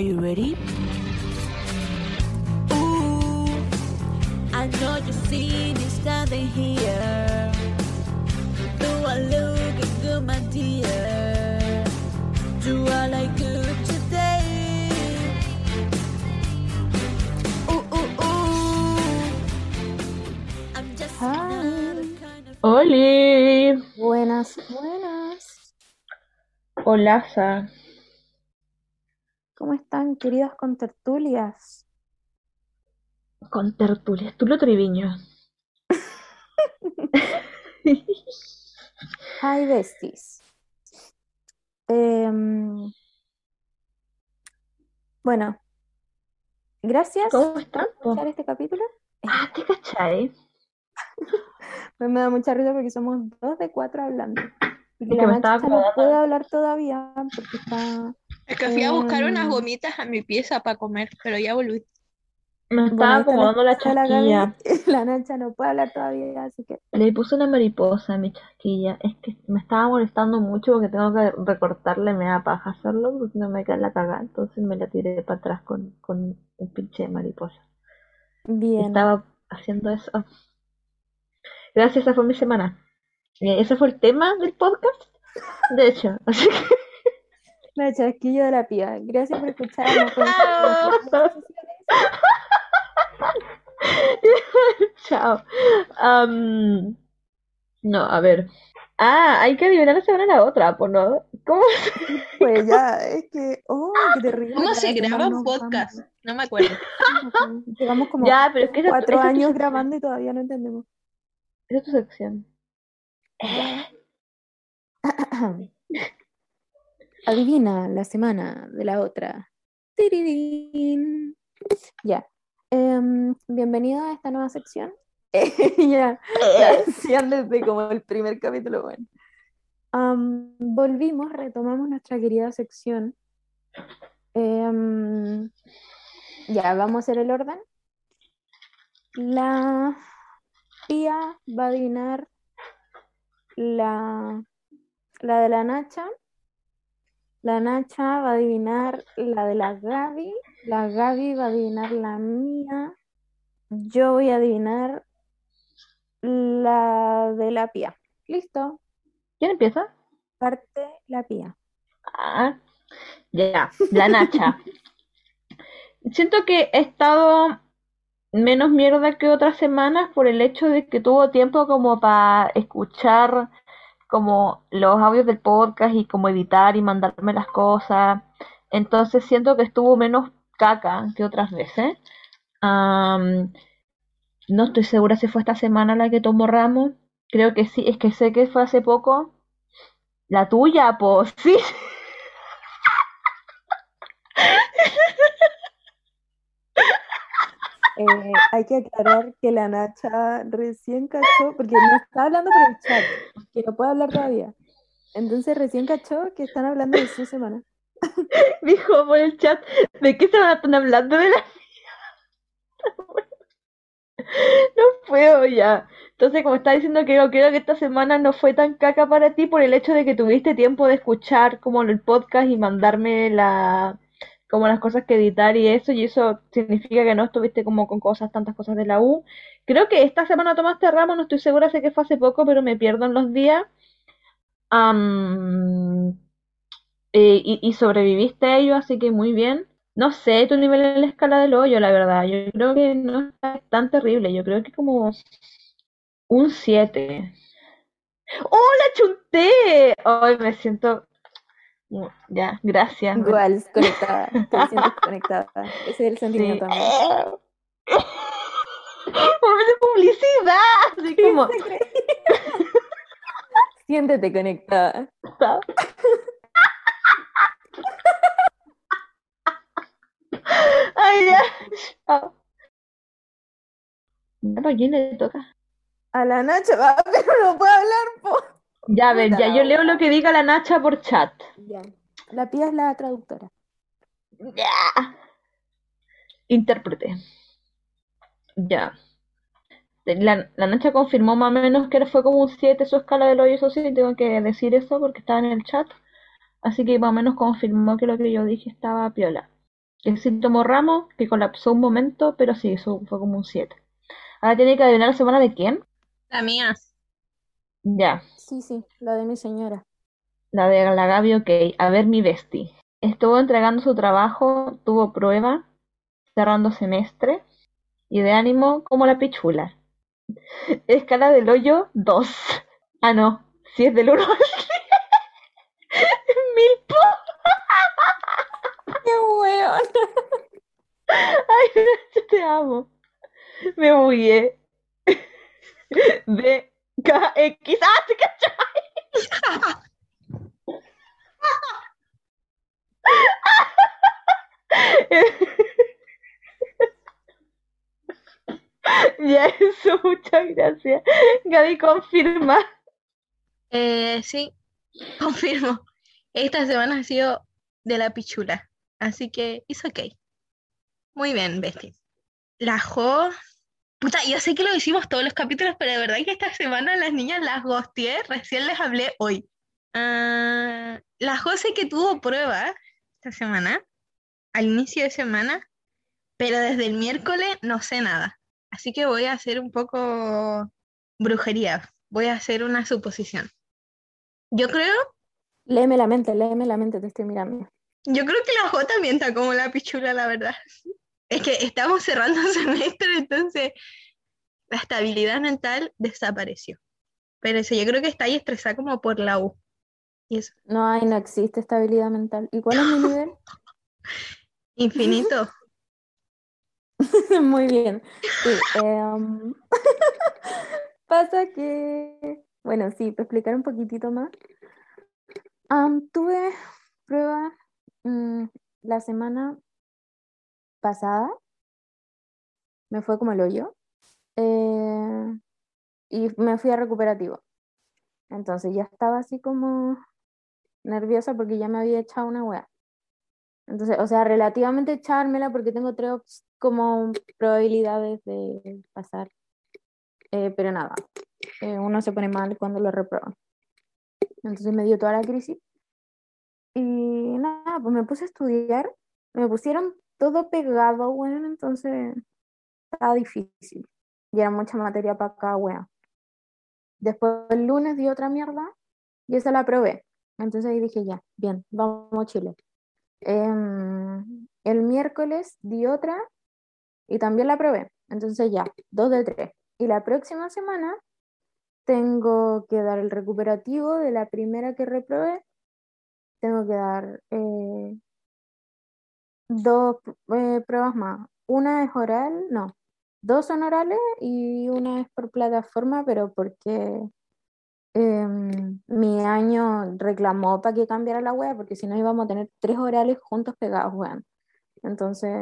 Are you ready? Ooh, I know you've seen it standing here. You are looking good, my dear. You are like good today. Ooh, ooh, ooh. I'm just Hi. another kind of Oli, Buenas, buenas. Olaza. ¿Cómo están, queridas contertulias? Con tertulias, tú lo triviño. Hi, besties. Em, bueno, gracias ¿Cómo por están? po? escuchar este capítulo. Ah, ¿te cachai? Pues me da mucha risa porque somos dos de cuatro hablando. Y la no puede hablar todavía porque está... Es que fui a buscar unas Mm. gomitas a mi pieza para comer, pero ya volví. Me estaba acomodando la la chasquilla. Gaby. La Nacha no puede hablar todavía, así que... Le puse una mariposa a mi chasquilla. Es que me estaba molestando mucho porque tengo que recortarle, me da paja hacerlo porque no me queda la cagada. Entonces me la tiré para atrás con, con un pinche de mariposa. Bien. Estaba haciendo eso. Gracias, esa fue mi semana. Y ese fue el tema del podcast. De hecho, así que La chasquilla de la pía. Gracias por escucharnos. Chao. Am, no, a ver. Ah, hay que adivinar la semana a la otra, ¿por no? ¿Cómo? Pues ya, es que, oh, qué terrible. ¿Cómo se graba un podcast? vamos. No me acuerdo. Llevamos como Ya, pero es que esa, cuatro años grabando y todavía no entendemos. esa es tu sección. Adivina la semana de la otra. Tirirín. Ya. Em, bienvenido a esta nueva sección. Ya, hacían desde como el primer capítulo, bueno. Volvimos, retomamos nuestra querida sección. Em, ya, vamos a hacer el orden. La tía va a adivinar la, la de la Nacha. La Nacha va a adivinar la de la Gaby. La Gaby va a adivinar la mía. Yo voy a adivinar la de la Pía. ¿Listo? ¿Quién empieza? Parte la Pía. Ah, ya, la Nacha. Siento que he estado menos mierda que otras semanas por el hecho de que tuvo tiempo como para escuchar como los audios del podcast y como editar y mandarme las cosas. Entonces siento que estuvo menos caca que otras veces. No estoy segura si fue esta semana la que tomó Ramos. Creo que sí, es que sé que fue hace poco. La tuya, pues sí. Eh, hay que aclarar que la Nacha recién cachó, porque no está hablando por el chat, que no puede hablar todavía. Entonces recién cachó que están hablando de su semana. Dijo por el chat, ¿de qué se van a estar hablando de la No puedo ya. Entonces, como está diciendo que yo creo que esta semana no fue tan caca para ti por el hecho de que tuviste tiempo de escuchar como el podcast y mandarme la como las cosas que editar y eso, y eso significa que no estuviste como con cosas, tantas cosas de la U. Creo que esta semana tomaste ramo, no estoy segura, sé que fue hace poco, pero me pierdo en los días. Eh, y, sobreviviste a ello, así que muy bien. No sé tu nivel en la escala del hoyo, la verdad. Yo creo que no está tan terrible. Yo creo que como un 7. ¡Oh, la chunté! Hoy me siento... Ya, gracias. Igual, conectada, te sientes conectada. Ese es el Sí. sentimiento. Momento de publicidad. Así como... Siéntete conectada. Ay, ya. Chao. ¿para quién le toca? A la Nacha va, pero no puede hablar, po. Ya, a ver, ya yo leo lo que diga la Nacha por chat. Ya. La Pía es la traductora. Ya. Intérprete. Ya. La, la Nacha confirmó más o menos que fue como un 7 su escala del hoyo, eso sí, tengo que decir eso porque estaba en el chat. Así que más o menos confirmó que lo que yo dije estaba piola. El síntoma Ramos, que colapsó un momento, pero sí, eso fue como un 7. Ahora tiene que adivinar la semana de quién. La mía. Ya, Sí, sí, la de mi señora. la de la Gaby, ok. A ver, mi bestie. Estuvo entregando su trabajo, tuvo prueba, cerrando semestre, y de ánimo como la pichula. Escala del hoyo, 2. Ah, no, si es del 1 al 10. Mil po. ¡Qué weón! Ay, yo te amo. Me bugué. D, K, X. ¡Ah, te cachai! Ya eso, muchas gracias. Gaby confirma. Eh, sí, confirmo. Esta semana ha sido de la pichula. Así que it's ok. Muy bien, Bestie. La Jo. Puta, yo sé que lo hicimos todos los capítulos, pero de verdad que esta semana las niñas las gosteé. Recién les hablé hoy. Ah, la Jo sé que tuvo prueba esta semana, al inicio de semana, pero desde el miércoles no sé nada. Así que voy a hacer un poco brujería. Voy a hacer una suposición. Yo creo Léeme la mente, léeme la mente, te estoy mirando. Yo creo que la J también está como la pichula, la verdad. Es que estamos cerrando semestre, entonces la estabilidad mental desapareció. Pero eso, yo creo que está ahí estresada como por la U. Y eso, No hay, no existe estabilidad mental. ¿Y cuál es mi nivel? infinito. Muy bien. Sí, em, pasa que, bueno, sí, para explicar un poquitito más. Tuve prueba mm, la semana pasada, me fue como el hoyo, eh, y me fui a recuperativo. Entonces ya estaba así como nerviosa porque ya me había echado una wea. Entonces, o sea, relativamente echármela porque tengo tres como probabilidades de pasar. Eh, pero nada, eh, uno se pone mal cuando lo reprueba. Entonces me dio toda la crisis. Y nada, pues me puse a estudiar. Me pusieron todo pegado, bueno, entonces estaba difícil. Y era mucha materia para cada wea. Después el lunes di otra mierda y esa la probé. Entonces ahí dije, ya, bien, vamos a Chile. Em, el miércoles di otra y también la probé. Entonces ya, dos de tres. Y la próxima semana tengo que dar el recuperativo de la primera que reprobé. Tengo que dar eh, dos eh, pruebas más. Una es oral, no. Dos son orales y una es por plataforma, pero porque em, mi año reclamó para que cambiara la web, porque si no íbamos a tener tres orales juntos pegados, weón. Entonces,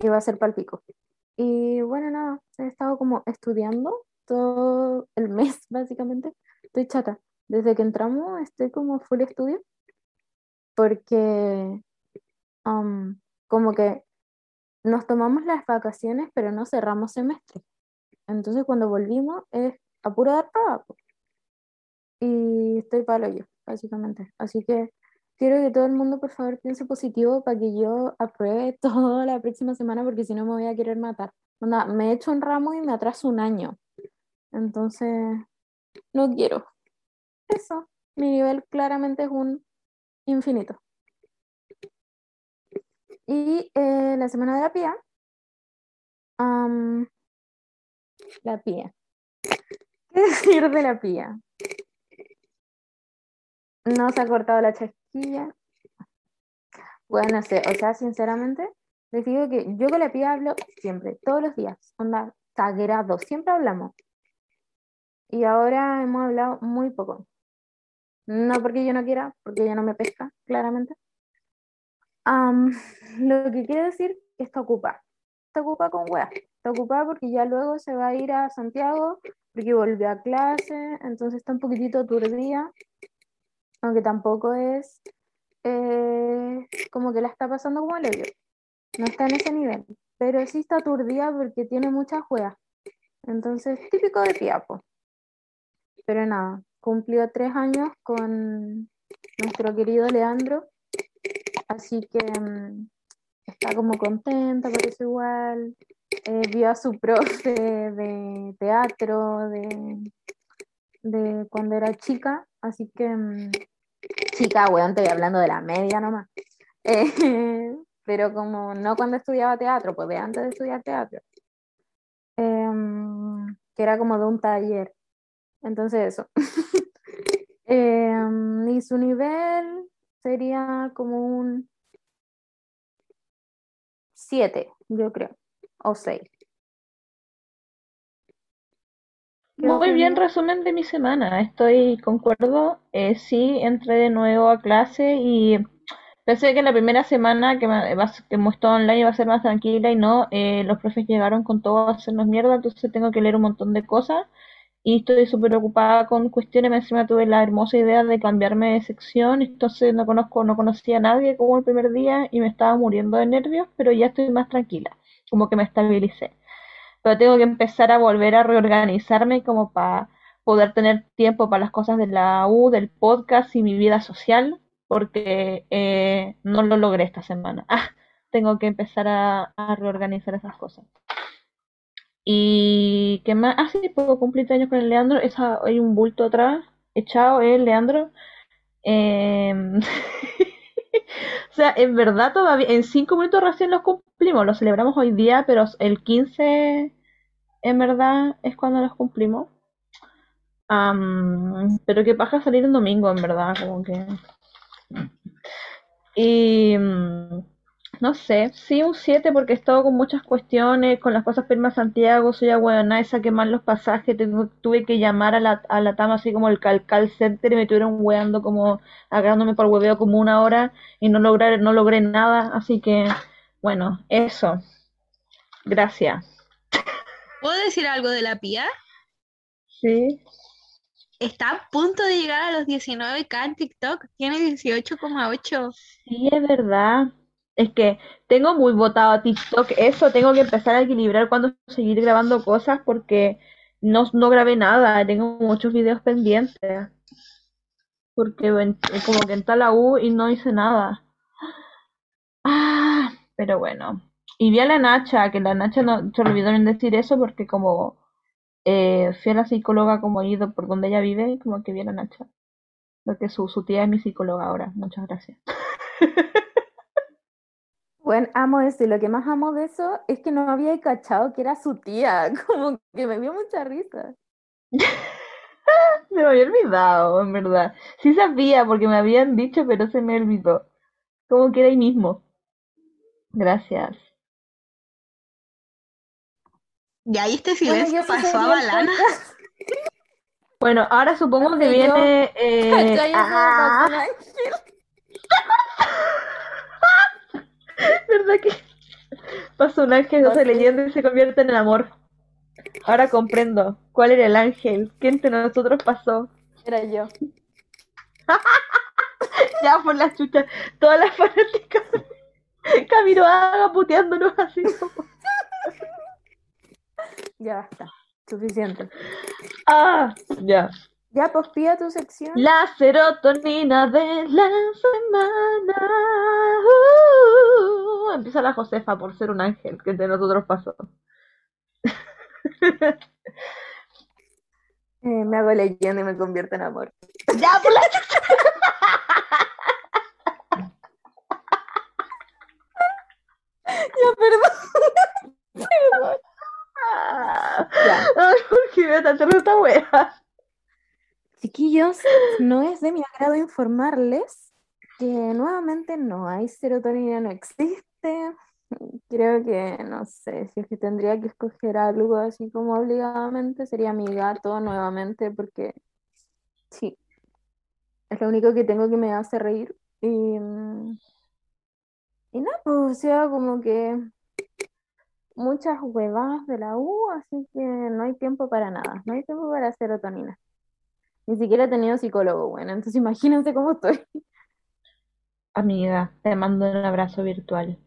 iba a ser palpico. Y bueno, nada, he estado como estudiando todo el mes, básicamente. Estoy chata. Desde que entramos estoy como full estudio, porque um, como que nos tomamos las vacaciones, pero no cerramos semestre. Entonces, cuando volvimos, es a puro dar prueba. Y estoy palo yo, básicamente. Así que quiero que todo el mundo, por favor, piense positivo para que yo apruebe todo la próxima semana, porque si no me voy a querer matar. Onda, me he hecho un ramo y me atraso un año. Entonces, no quiero. Eso. Mi nivel claramente es un infinito. Y eh, la semana de la pía. am, la pía. ¿Qué decir de la pía? No se ha cortado la chasquilla. Bueno, no sé, o sea, sinceramente, les digo que yo con la pía hablo siempre, todos los días, onda, sagrado, siempre hablamos. Y ahora hemos hablado muy poco. No porque yo no quiera, porque ella no me pesca, claramente. Lo que quiere decir que está ocupada. Está ocupada con weas. Está ocupada porque ya luego se va a ir a Santiago, porque volvió a clase, entonces está un poquitito aturdida, aunque tampoco es eh, como que la está pasando como el hoyo. No está en ese nivel, pero sí está aturdida porque tiene muchas weas. Entonces, típico de Piapo. Pero nada, cumplió tres años con nuestro querido Leandro. Así que mm, está como contenta por eso igual. Eh, vio a su profe de teatro, de, de cuando era chica, así que mm, chica, weón, estoy hablando de la media nomás. Eh, pero como no cuando estudiaba teatro, pues de antes de estudiar teatro. Em, que era como de un taller. Entonces eso. Em, y su nivel sería como un 7, yo creo, o 6. Muy bien, resumen de mi semana. Estoy, concuerdo, eh, sí, entré de nuevo a clase y pensé que la primera semana que, me, que hemos estado online iba a ser más tranquila y no, eh, los profes llegaron con todo a hacernos mierda, entonces tengo que leer un montón de cosas y estoy súper ocupada con cuestiones. Encima tuve la hermosa idea de cambiarme de sección, entonces no conozco, no conocía a nadie como el primer día y me estaba muriendo de nervios, pero ya estoy más tranquila, como que me estabilicé. Pero tengo que empezar a volver a reorganizarme como para poder tener tiempo para las cosas de la U, del podcast y mi vida social, porque eh, no lo logré esta semana. Ah, tengo que empezar a, a reorganizar esas cosas. Y que más, sí, puedo cumplir años con el Leandro, esa, hay un bulto atrás, echado, el Leandro. Em, o sea, en verdad todavía, en cinco minutos recién los cumplimos, los celebramos hoy día, pero el 15 en verdad es cuando los cumplimos. pero que paja salir un domingo, en verdad, como que... Y... Mm, no sé, sí un 7 porque he estado con muchas cuestiones, con las cosas firmas Santiago, soy aguana, esa que mal los pasajes, tuve que llamar a la, a la TAM así como el Calcal Center y me estuvieron weando como, agarrándome por hueveo como una hora y no logré, no logré nada, así que, bueno, eso. Gracias. ¿Puedo decir algo de la PIA? Sí. Está a punto de llegar a los 19k en TikTok, tiene 18,8. Sí, es verdad. Es que tengo muy votado a TikTok eso, tengo que empezar a equilibrar cuando seguir grabando cosas porque no, no grabé nada, tengo muchos videos pendientes. Porque como que entré a la U y no hice nada. Ah, pero bueno. Y vi a la Nacha, que la Nacha no se olvidó en decir eso porque como eh, fui a la psicóloga como ido por donde ella vive, como que vi a la Nacha. Porque su, su tía es mi psicóloga ahora. Muchas gracias. Bueno, amo eso y lo que más amo de eso es que no había cachado que era su tía, como que me dio mucha risa. se me había olvidado, en verdad. Sí sabía porque me habían dicho, pero se me olvidó. Como que era ahí mismo. Gracias. Y ahí este silencio pasó a Balana. Bueno, ahora supongo que viene. Eh... Ah. ¿Verdad que pasó un ángel, no se leyendo y se convierte en el amor? Ahora comprendo. ¿Cuál era el ángel? ¿Quién entre nosotros pasó? Era yo. ya por la chucha. Todas las fanáticas. Camino haga puteándonos así. ya basta. Suficiente. Ah, ya. Ya, pues pida tu sección. La serotonina de la semana. Uh, empieza la Josefa por ser un ángel que de nosotros pasó. Eh, me hago leyenda y me convierto en amor. Ya, por la Ya, perdón. perdón. Ya. Ay, ¿por qué me está esta wea? Chiquillos, no es de mi agrado informarles que nuevamente no hay serotonina, no existe. Creo que, no sé, si es que tendría que escoger algo así como obligadamente, sería mi gato nuevamente, porque sí, es lo único que tengo que me hace reír. Y, mm, y nada, pues, o sea, como que muchas huevadas de la U, así que no hay tiempo para nada, no hay tiempo para serotonina. Ni siquiera he tenido psicólogo, bueno, entonces imagínense cómo estoy. Amiga, te mando un abrazo virtual.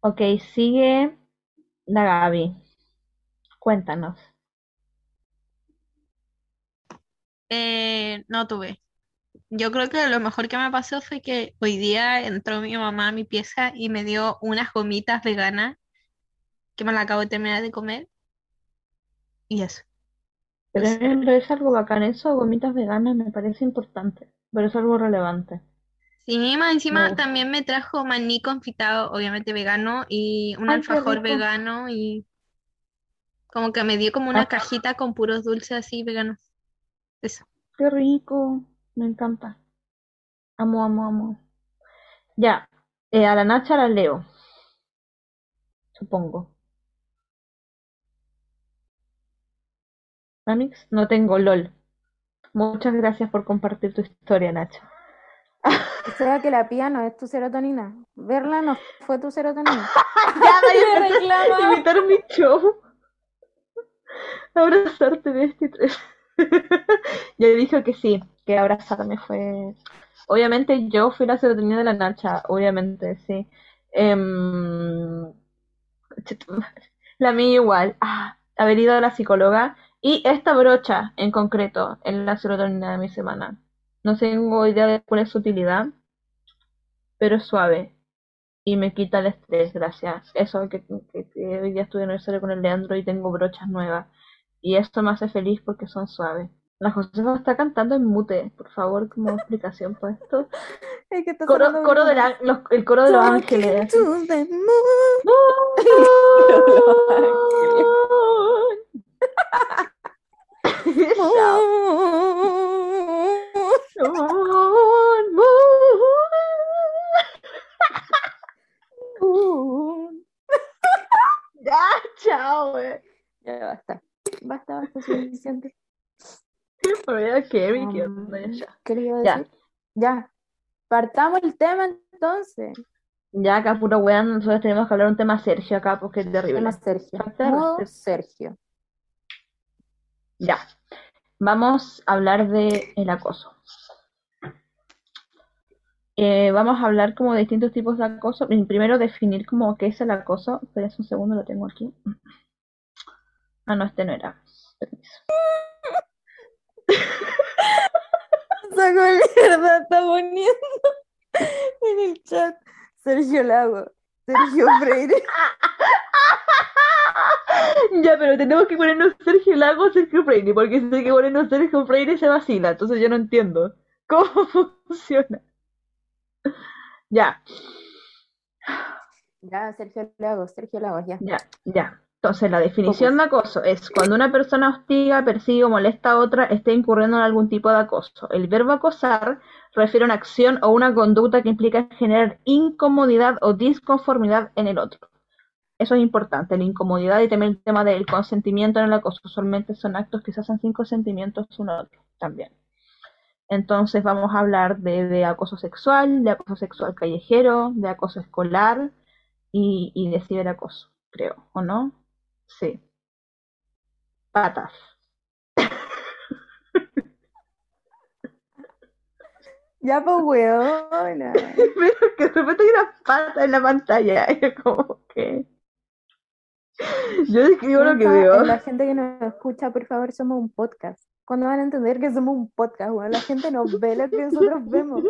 Ok, sigue la Gaby. Cuéntanos. Eh, no tuve. yo creo que lo mejor que me pasó fue que hoy día entró mi mamá a mi pieza y me dio unas gomitas veganas que me las acabo de terminar de comer. Y eso. Pero es algo bacán, eso, gomitas veganas, me parece importante, pero es algo relevante. Sí, más encima también me trajo maní confitado, obviamente vegano, y un alfajor vegano, y como que me dio como una ah. cajita con puros dulces así veganos. Eso. Qué rico, me encanta. Amo, amo, amo. Ya, eh, a la Nacha la leo, supongo. Amix, no tengo LOL. Muchas gracias por compartir tu historia, Nacho. O sea que la pía no es tu serotonina. Verla no fue tu serotonina. ya me reclama. Imitar mi show. Abrazarte de este tres. yo dije que sí, que abrazarme fue. Obviamente yo fui la serotonina de la Nacha, obviamente, sí. Em, la mía igual. Ah, haber ido a la psicóloga y esta brocha en concreto es la serotonina de mi semana. No tengo idea de cuál es su utilidad, pero es suave y me quita el estrés, gracias. Eso que, hoy día estuve en el con el Leandro y tengo brochas nuevas. Y esto me hace feliz porque son suaves. La Josefa está cantando en mute, por favor, como explicación por esto. coro, de el coro de los ángeles. ya, chao, Ya basta. Basta, basta, suficiente. ¿qué, ¿qué ¿Qué le iba a decir? Ya. Partamos el tema entonces. Ya, acá puro weón, nosotros tenemos que hablar un tema Sergio acá, porque es terrible. Tema Sergio. Sergio. Ya. Vamos a hablar de el acoso. Eh, vamos a hablar como de distintos tipos de acoso. Primero definir como qué es el acoso. Espera un segundo, lo tengo aquí. Ah, no, este no era. Permiso. Saco mierda, está poniendo en el chat Sergio Lago, Sergio Freire. Ya, pero tenemos que ponernos Sergio Lago o Sergio Freire, porque si hay que ponernos Sergio Freire se vacila, entonces yo no entiendo cómo funciona. Ya. Ya, Sergio Lago, Sergio Lago, ya. Ya, ya. Entonces, la definición de acoso es cuando una persona hostiga, persigue o molesta a otra, esté incurriendo en algún tipo de acoso. El verbo acosar refiere a una acción o una conducta que implica generar incomodidad o disconformidad en el otro. Eso es importante, la incomodidad y también el tema del consentimiento en el acoso. Usualmente son actos que se hacen sin consentimiento uno otro también. Entonces vamos a hablar de, acoso sexual, de acoso sexual callejero, de acoso escolar y, y de ciberacoso, creo, ¿o no? Sí. Patas. Ya, pues, weona. Pero que de repente hay una pata en la pantalla. Y como que. Yo describo lo que veo. La gente que nos escucha, por favor, somos un podcast. ¿Cuándo van a entender que somos un podcast? Bueno, la gente nos ve lo que nosotros vemos.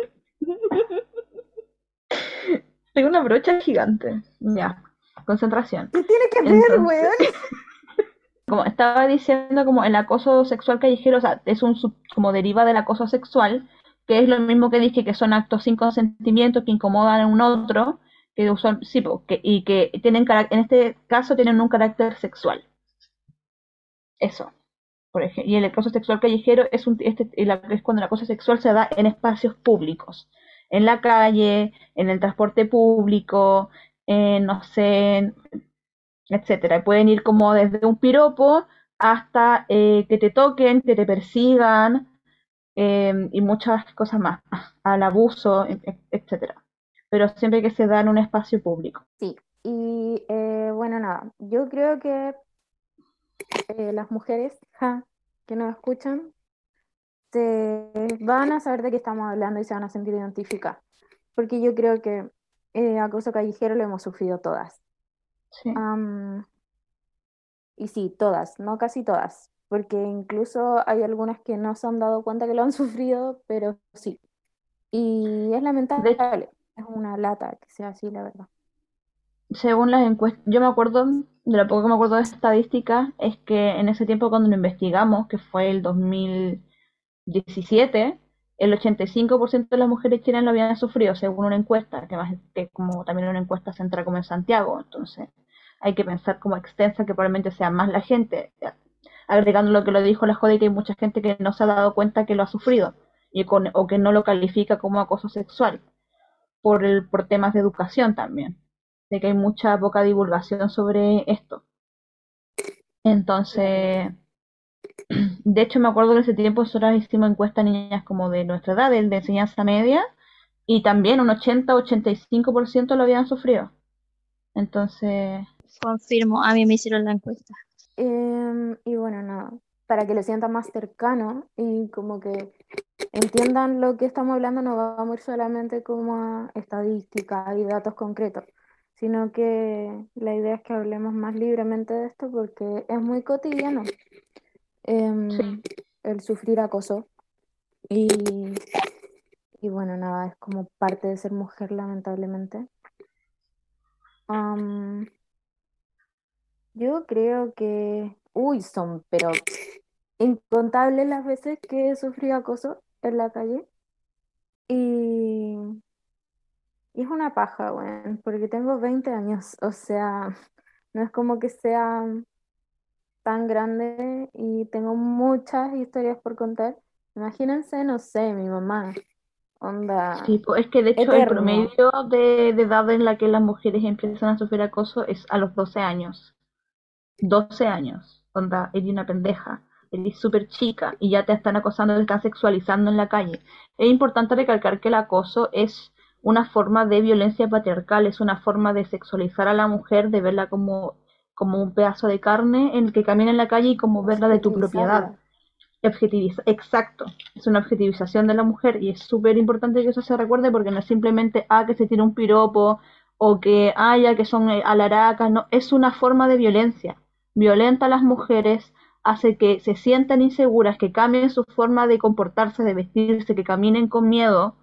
Tengo una brocha gigante. Ya. Concentración. ¿Qué tiene que ver, weón? Como estaba diciendo, como el acoso sexual callejero, o sea, es un como deriva del acoso sexual, que es lo mismo que dije que son actos sin consentimiento que incomodan a un otro, que usan, sí, y que tienen en este caso tienen un carácter sexual. Eso. Por ejemplo, y el acoso sexual callejero es, un, este, es cuando el acoso sexual se da en espacios públicos, en la calle, en el transporte público, en, no sé, etcétera. Pueden ir como desde un piropo hasta eh, que te toquen, que te persigan eh, y muchas cosas más, al abuso, etcétera pero siempre que se da en un espacio público. Sí, y eh, bueno, nada, yo creo que eh, las mujeres que nos escuchan se van a saber de qué estamos hablando y se van a sentir identificadas, porque yo creo que eh, acoso callejero lo hemos sufrido todas. Sí. y sí, todas, no casi todas, porque incluso hay algunas que no se han dado cuenta que lo han sufrido, pero sí, Y es lamentable, es una lata que sea así, la verdad. Según las encuestas, yo me acuerdo, de lo poco que me acuerdo de estadística, es que en ese tiempo cuando lo investigamos, que fue el 2017, el 85% de las mujeres chilenas lo habían sufrido, según una encuesta, que más que como también una encuesta central como en Santiago, entonces hay que pensar como extensa que probablemente sea más la gente, agregando lo que lo dijo la Jode, que hay mucha gente que no se ha dado cuenta que lo ha sufrido y con, o que no lo califica como acoso sexual por, el, por temas de educación también, de que hay mucha poca divulgación sobre esto. Entonces, de hecho me acuerdo que ese tiempo nosotros hicimos encuestas a niñas como de nuestra edad, de, enseñanza media, y también un 80-85% lo habían sufrido. Entonces... Confirmo, a mí me hicieron la encuesta. Em, y bueno, nada, para que lo sientan más cercano y como que entiendan lo que estamos hablando, no vamos a ir solamente como a estadísticas y datos concretos, sino que la idea es que hablemos más libremente de esto porque es muy cotidiano em, el sufrir acoso. Y, y bueno, nada, es como parte de ser mujer, lamentablemente. yo creo que, uy, son, pero incontables las veces que he sufrido acoso en la calle. Y, y es una paja, bueno, porque tengo 20 años, o sea, no es como que sea tan grande y tengo muchas historias por contar. Imagínense, no sé, mi mamá. Onda. Sí, pues es que de hecho el promedio de, de, edad en la que las mujeres empiezan a sufrir acoso es a los 12 años. 12 años. Onda, eres una pendeja eres súper chica y ya te están acosando, te están sexualizando en la calle. Es importante recalcar que el acoso es una forma de violencia patriarcal, es una forma de sexualizar a la mujer, de verla como, como un pedazo de carne en el que camina en la calle y como verla de tu propiedad. Objetiviza, exacto, es una objetivización de la mujer y es súper importante que eso se recuerde porque no es simplemente, ah, que se tira un piropo o que, haya ah, que son eh, alaracas, no, es una forma de violencia. Violenta a las mujeres, hace que se sientan inseguras, que cambien su forma de comportarse, de vestirse, que caminen con miedo,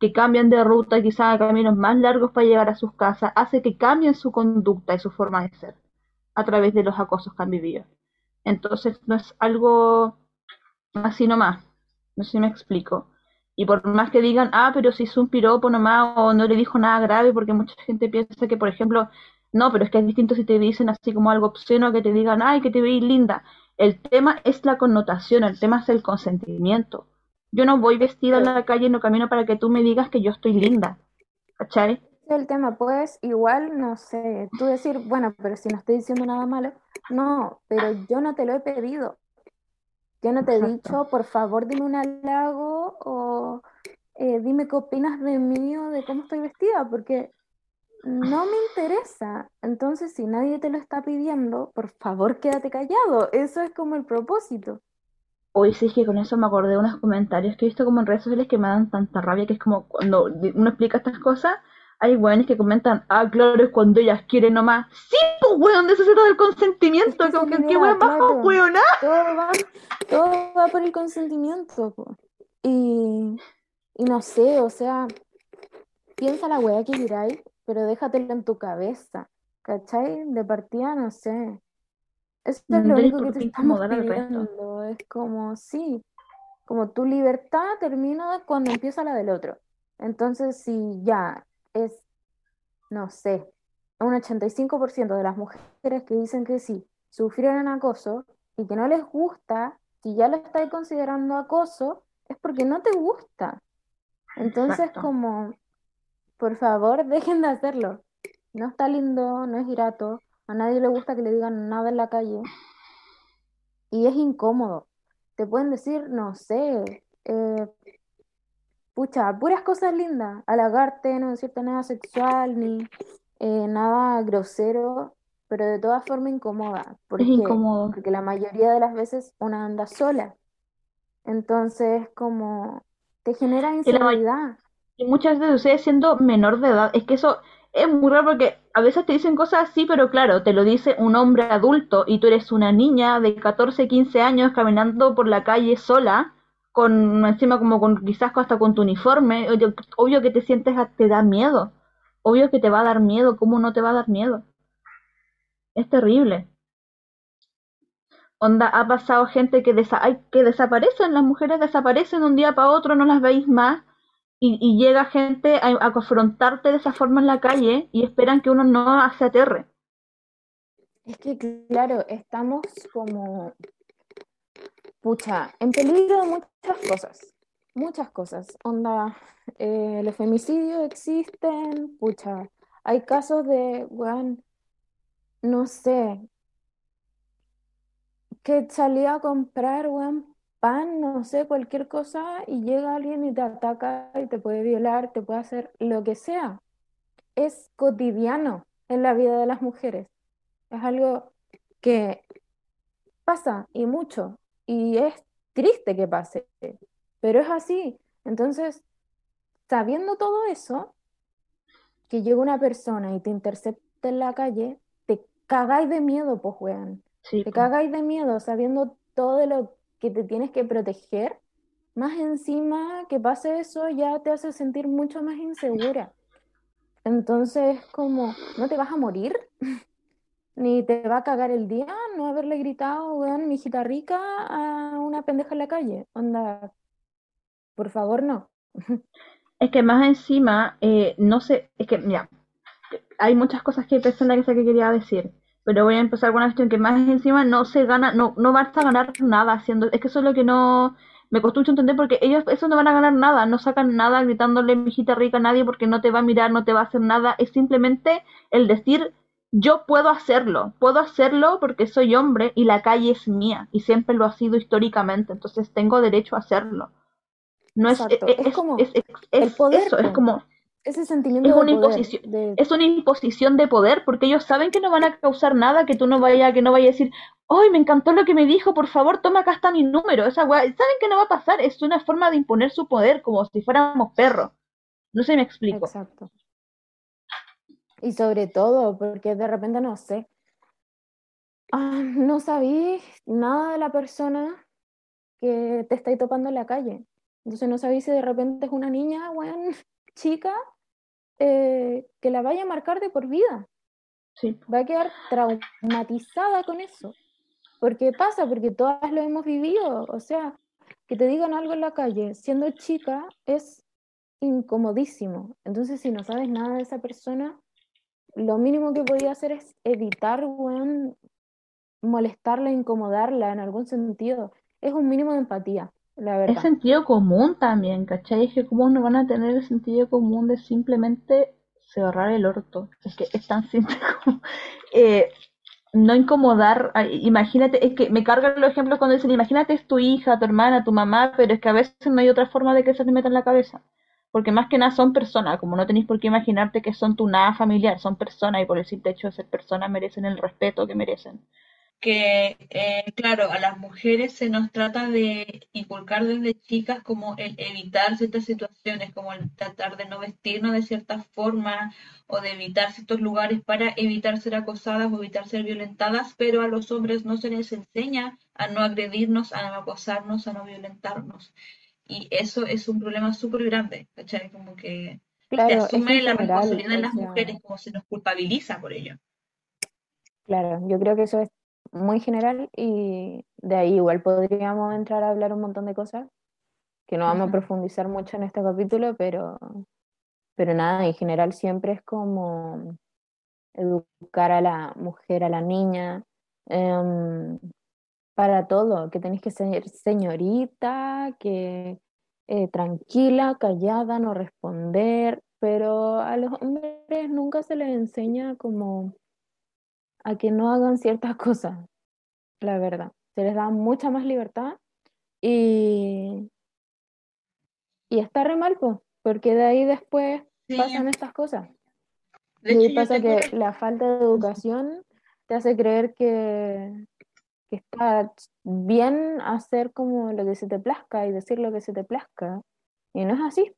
que cambien de ruta quizás a caminos más largos para llegar a sus casas, hace que cambien su conducta y su forma de ser a través de los acosos que han vivido. Entonces no es algo así nomás, no sé si me explico. Y por más que digan, ah, pero si es un piropo nomás o no le dijo nada grave, porque mucha gente piensa que, por ejemplo, no, pero es que es distinto si te dicen así como algo obsceno que te digan, ay, que te veis linda. El tema es la connotación, el tema es el consentimiento. Yo no voy vestida en la calle y no camino para que tú me digas que yo estoy linda. ¿Cachai? El tema, pues, igual, no sé, tú decir, bueno, pero si no estoy diciendo nada malo, no, pero yo no te lo he pedido. Yo no te he dicho, por favor, dime un halago o eh, dime qué opinas de mí o de cómo estoy vestida, porque no me interesa. Entonces, si nadie te lo está pidiendo, por favor, quédate callado. Eso es como el propósito. Hoy sí que con eso me acordé de unos comentarios que he visto como en redes sociales que me dan tanta rabia, que es como cuando uno explica estas cosas, hay weones que comentan, ah, claro, es cuando ellas quieren nomás. Sí, pues weón, de eso se del consentimiento, como que qué weón más Todo va, todo va por el consentimiento, Y, y no sé, o sea, piensa la wea que queráis, pero déjatelo en tu cabeza, ¿cachai? De partida, no sé. Eso es lo único que te estamos pidiendo. Es como, sí, como tu libertad termina cuando empieza la del otro. Entonces, si ya es, no sé, un 85% de las mujeres que dicen que sí, sufrieron acoso y que no les gusta, si ya lo estáis considerando acoso, es porque no te gusta. Entonces, como por favor, dejen de hacerlo. No está lindo, no es grato. A nadie le gusta que le digan nada en la calle. Y es incómodo. Te pueden decir, no sé, eh, pucha, puras cosas lindas. Halagarte, no decirte nada sexual, ni eh, nada grosero, pero de todas formas incómoda. es incómodo. Porque la mayoría de las veces una anda sola. Entonces, como te genera inseguridad y muchas veces ustedes siendo menor de edad. Es que eso es muy raro porque a veces te dicen cosas así, pero claro, te lo dice un hombre adulto y tú eres una niña de 14, 15 años caminando por la calle sola con encima como con quizás hasta con tu uniforme, obvio, que te sientes, te da miedo, obvio que te va a dar miedo, ¿cómo no te va a dar miedo? Es terrible. Onda, ha pasado gente que, desa que desaparecen, las mujeres desaparecen de un día para otro, no las veis más, y, y llega gente a, a, confrontarte de esa forma en la calle y esperan que uno no se aterre. Es que, claro, estamos como, pucha, en peligro muchas cosas, muchas cosas. Onda, eh, los femicidios existen, pucha, hay casos de, bueno, no sé, que salía a comprar, pan, no sé, cualquier cosa, y llega alguien y te ataca y te puede violar, te puede hacer lo que sea. Es cotidiano en la vida de las mujeres. Es algo que pasa y mucho, y es triste que pase, pero es así. Entonces, sabiendo todo eso, que llega una persona y te intercepta en la calle, te cagáis de miedo, pues, weón. Sí, Te po. cagáis de miedo sabiendo todo de lo que te tienes que proteger. Más encima que pase eso ya te hace sentir mucho más insegura. Entonces, como, no te vas a morir, ni te va a cagar el día no haberle gritado, weón, mi hijita rica a una pendeja en la calle. Onda, por favor, no. Es que más encima, eh, no sé, es que, mira, hay muchas cosas que pensé en la que quería decir, pero voy a empezar con una cuestión que más encima no se gana, no, no ganar nada haciendo, es que eso es lo que no, me costó mucho entender porque ellos, eso no van a ganar nada, no sacan nada gritándole mijita rica a nadie porque no te va a mirar, no te va a hacer nada, es simplemente el decir, yo puedo hacerlo, puedo hacerlo porque soy hombre y la calle es mía y siempre lo ha sido históricamente, entonces tengo derecho a hacerlo. No es, Exacto, es, es es- como es- el poder, eso, es como, Ese sentimiento es de una poder, imposición, de- es una imposición de poder porque ellos saben que no van a causar nada, que tú no vayas, que no vayas a decir, ¡ay, me encantó lo que me dijo! Por favor, toma acá está mi número. Esa weá, saben que no va a pasar, es una forma de imponer su poder como si fuéramos perros. No sé si me explico. Exacto. Y sobre todo, porque de repente no sé, ah, no sabí nada de la persona que te está topando en la calle. Entonces no sabí si de repente es una niña, weón, chica, eh, que la vaya a marcar de por vida. Sí. Va a quedar traumatizada con eso. Porque pasa, porque todas lo hemos vivido. O sea, que te digan algo en la calle siendo chica es incomodísimo. Entonces, si no sabes nada de esa persona, lo mínimo que podía hacer es evitar, weón, molestarla, incomodarla en algún sentido. Es un mínimo de empatía, la Es verdad. sentido común también, ¿cachai? Es que cómo no van a tener el sentido común de simplemente cerrar el orto. Es que es tan simple como eh, no incomodar. Imagínate, es que me cargan los ejemplos cuando dicen, imagínate es tu hija, tu hermana, tu mamá, pero es que a veces no hay otra forma de que se te meta en la cabeza. Porque más que nada son personas, como no tenéis por qué imaginarte que son tu nada familiar, son personas y por el simple hecho de ser personas merecen el respeto que merecen. que, eh, claro, a las mujeres se nos trata de inculcar desde chicas como el evitar ciertas situaciones, como el tratar de no vestirnos de cierta forma o de evitar ciertos lugares para evitar ser acosadas o evitar ser violentadas, pero a los hombres no se les enseña a no agredirnos, a no acosarnos, a no violentarnos. Y eso es un problema súper grande, ¿cachai? Como que se Claro, asume la general, responsabilidad de las mujeres como se nos culpabiliza por ello. Claro, yo creo que eso es muy general y de ahí igual podríamos entrar a hablar un montón de cosas que no vamos a profundizar mucho en este capítulo, pero, pero nada, en general siempre es como educar a la mujer, a la niña, em, para todo, que tenéis que ser señorita, que eh, tranquila, callada, no responder, pero a los hombres nunca se les enseña como a que no hagan ciertas cosas, la verdad. Se les da mucha más libertad y, y está re mal, po, porque de ahí después Sí, pasan estas cosas. de Y hecho pasa que la falta de educación te hace creer que, está bien hacer como lo que se te plazca y decir lo que se te plazca. Y no es así.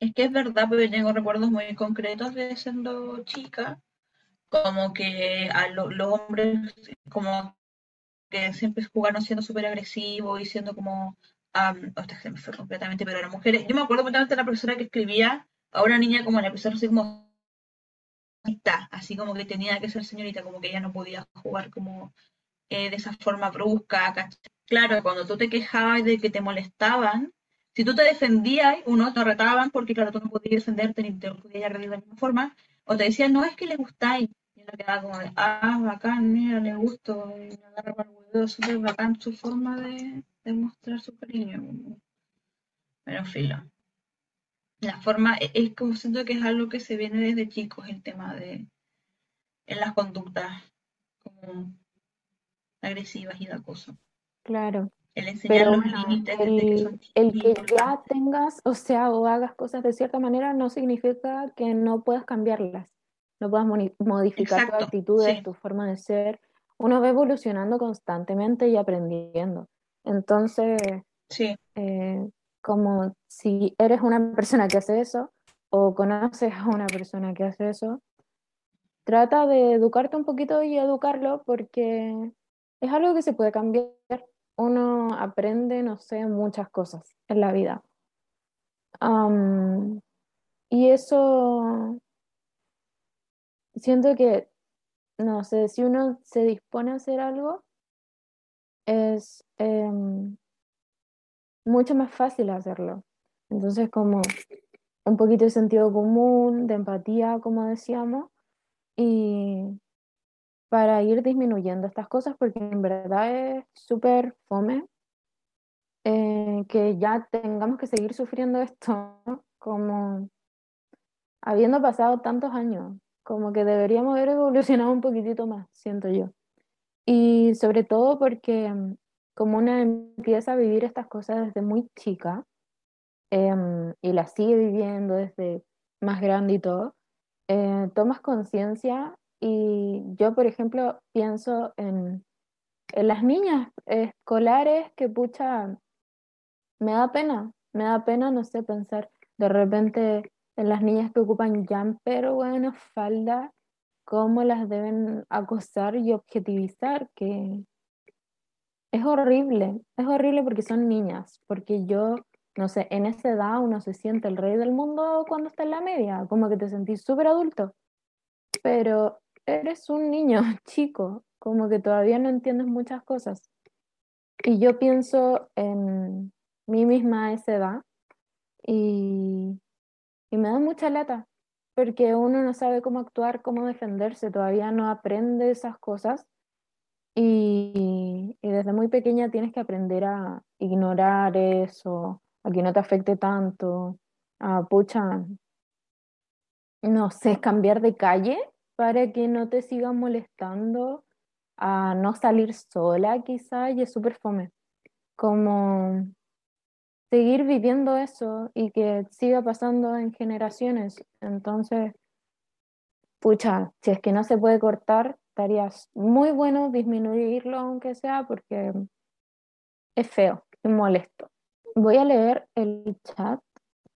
Es que es verdad, yo tengo recuerdos muy concretos de siendo chica, como que a lo- los hombres como que siempre jugaron siendo súper agresivos y siendo como, um, me fue completamente, pero eran mujeres. Yo me acuerdo completamente de la profesora que escribía a una niña como la profesora así como así como que tenía que ser señorita, como que ella no podía jugar como eh, de esa forma brusca. Claro, cuando tú te quejabas de que te molestaban, si tú te defendías, uno te retaban porque, claro, tú no podías defenderte ni te podías agredir de la misma forma, o te decían, no, es que le gustáis. Y uno quedaba como de, ah, bacán, mira, le gusto, y me agarra para el huevo, súper bacán su forma de, de mostrar su cariño. Pero filo. La forma, e- es como siento que es algo que se viene desde chicos, el tema de, en las conductas como agresivas y de acoso. Claro. El enseñar Pero los límites desde que el, son el que ya tengas, o sea, o hagas cosas de cierta manera, no significa que no puedas cambiarlas, no puedas modificar tus Exacto, actitudes, sí, tu forma de ser. Uno va evolucionando constantemente y aprendiendo. Entonces, sí, eh, como si eres una persona que hace eso o conoces a una persona que hace eso, trata de educarte un poquito y educarlo porque es algo que se puede cambiar. Uno aprende, no sé, muchas cosas en la vida. Y eso siento que, no sé, si uno se dispone a hacer algo, es em, mucho más fácil hacerlo. Entonces, como un poquito de sentido común, de empatía, como decíamos, y para ir disminuyendo estas cosas, porque en verdad es súper fome eh, que ya tengamos que seguir sufriendo esto, ¿no? como habiendo pasado tantos años, como que deberíamos haber evolucionado un poquitito más, siento yo. Y sobre todo porque como una empieza a vivir estas cosas desde muy chica, em, y las sigue viviendo desde más grande y todo, eh, tomas conciencia y yo, por ejemplo, pienso en, las niñas escolares que pucha, me da pena, me da pena, no sé, pensar de repente en las niñas que ocupan jumper bueno, falda, cómo las deben acosar y objetivizar, que es horrible, es horrible porque son niñas, porque yo, no sé, en esa edad uno se siente el rey del mundo cuando está en la media, como que te sentís súper adulto, pero eres un niño chico, como que todavía no entiendes muchas cosas. Y yo pienso en mí misma a esa edad y, y me da mucha lata, porque uno no sabe cómo actuar, cómo defenderse, todavía no aprende esas cosas y, desde muy pequeña tienes que aprender a ignorar eso, a que no te afecte tanto, a pucha, no sé, cambiar de calle para que no te sigan molestando, a no salir sola quizá, y es súper fome. Como seguir viviendo eso y que siga pasando en generaciones. Entonces, pucha, si es que no se puede cortar, estaría muy bueno disminuirlo aunque sea porque es feo y molesto. Voy a leer el chat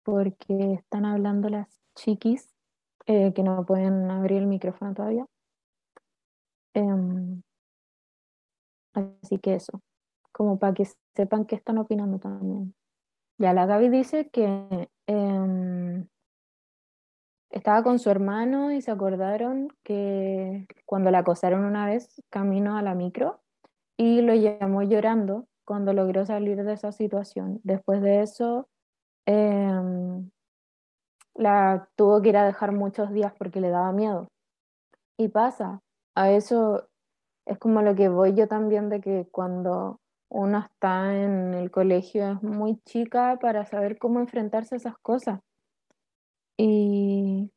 porque están hablando las chiquis eh, que no pueden abrir el micrófono todavía. Em, así que eso, como para que sepan qué están opinando también. Ya la Gaby dice que em, estaba con su hermano y se acordaron que cuando la acosaron una vez camino a la micro y lo llamó llorando cuando logró salir de esa situación. Después de eso, em, la tuvo que ir a dejar muchos días porque le daba miedo. Y pasa, a eso es como lo que voy yo también de que cuando uno está en el colegio es muy chica para saber cómo enfrentarse a esas cosas. Y,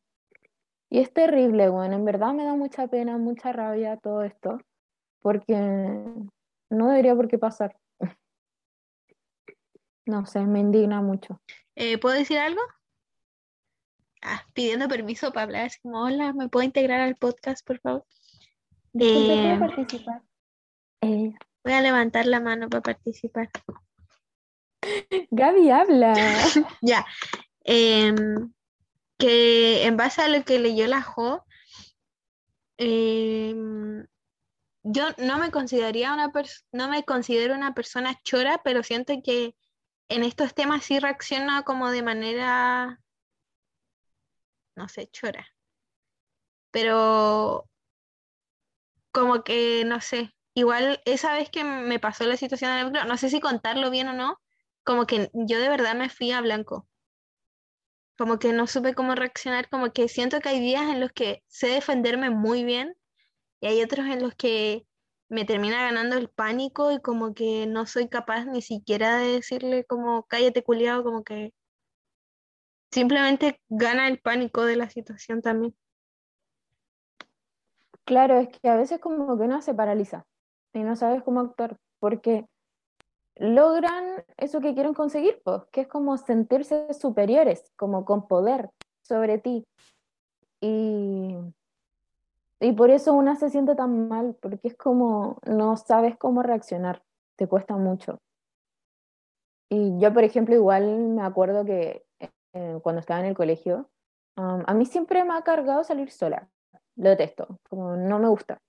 y es terrible, bueno, en verdad me da mucha pena, mucha rabia todo esto, porque no debería por qué pasar. No sé, me indigna mucho. Eh, ¿puedo decir algo? Ah, pidiendo permiso para hablar, así como, hola, ¿me puedo integrar al podcast, por favor? Eh, ¿puedo participar? Eh, voy a levantar la mano para participar. Gaby habla. Ya. Em, que en base a lo que leyó la Jo, em, yo no me consideraría una no me considero una persona chora, pero siento que en estos temas sí reacciona como de manera, no sé, chora. Pero como que, no sé, igual esa vez que me pasó la situación en el micro, no sé si contarlo bien o no, como que yo de verdad me fui a blanco. Como que no supe cómo reaccionar, como que siento que hay días en los que sé defenderme muy bien y hay otros en los que me termina ganando el pánico y como que no soy capaz ni siquiera de decirle como cállate culiao, como que simplemente gana el pánico de la situación también. Claro, es que a veces como que uno se paraliza y no sabes cómo actuar, porque logran eso que quieren conseguir, pues, que es como sentirse superiores, como con poder sobre ti. Y, y por eso una se siente tan mal, porque es como no sabes cómo reaccionar, te cuesta mucho. Y yo, por ejemplo, igual me acuerdo que eh, cuando estaba en el colegio, um, a mí siempre me ha cargado salir sola. Lo detesto, como no me gusta.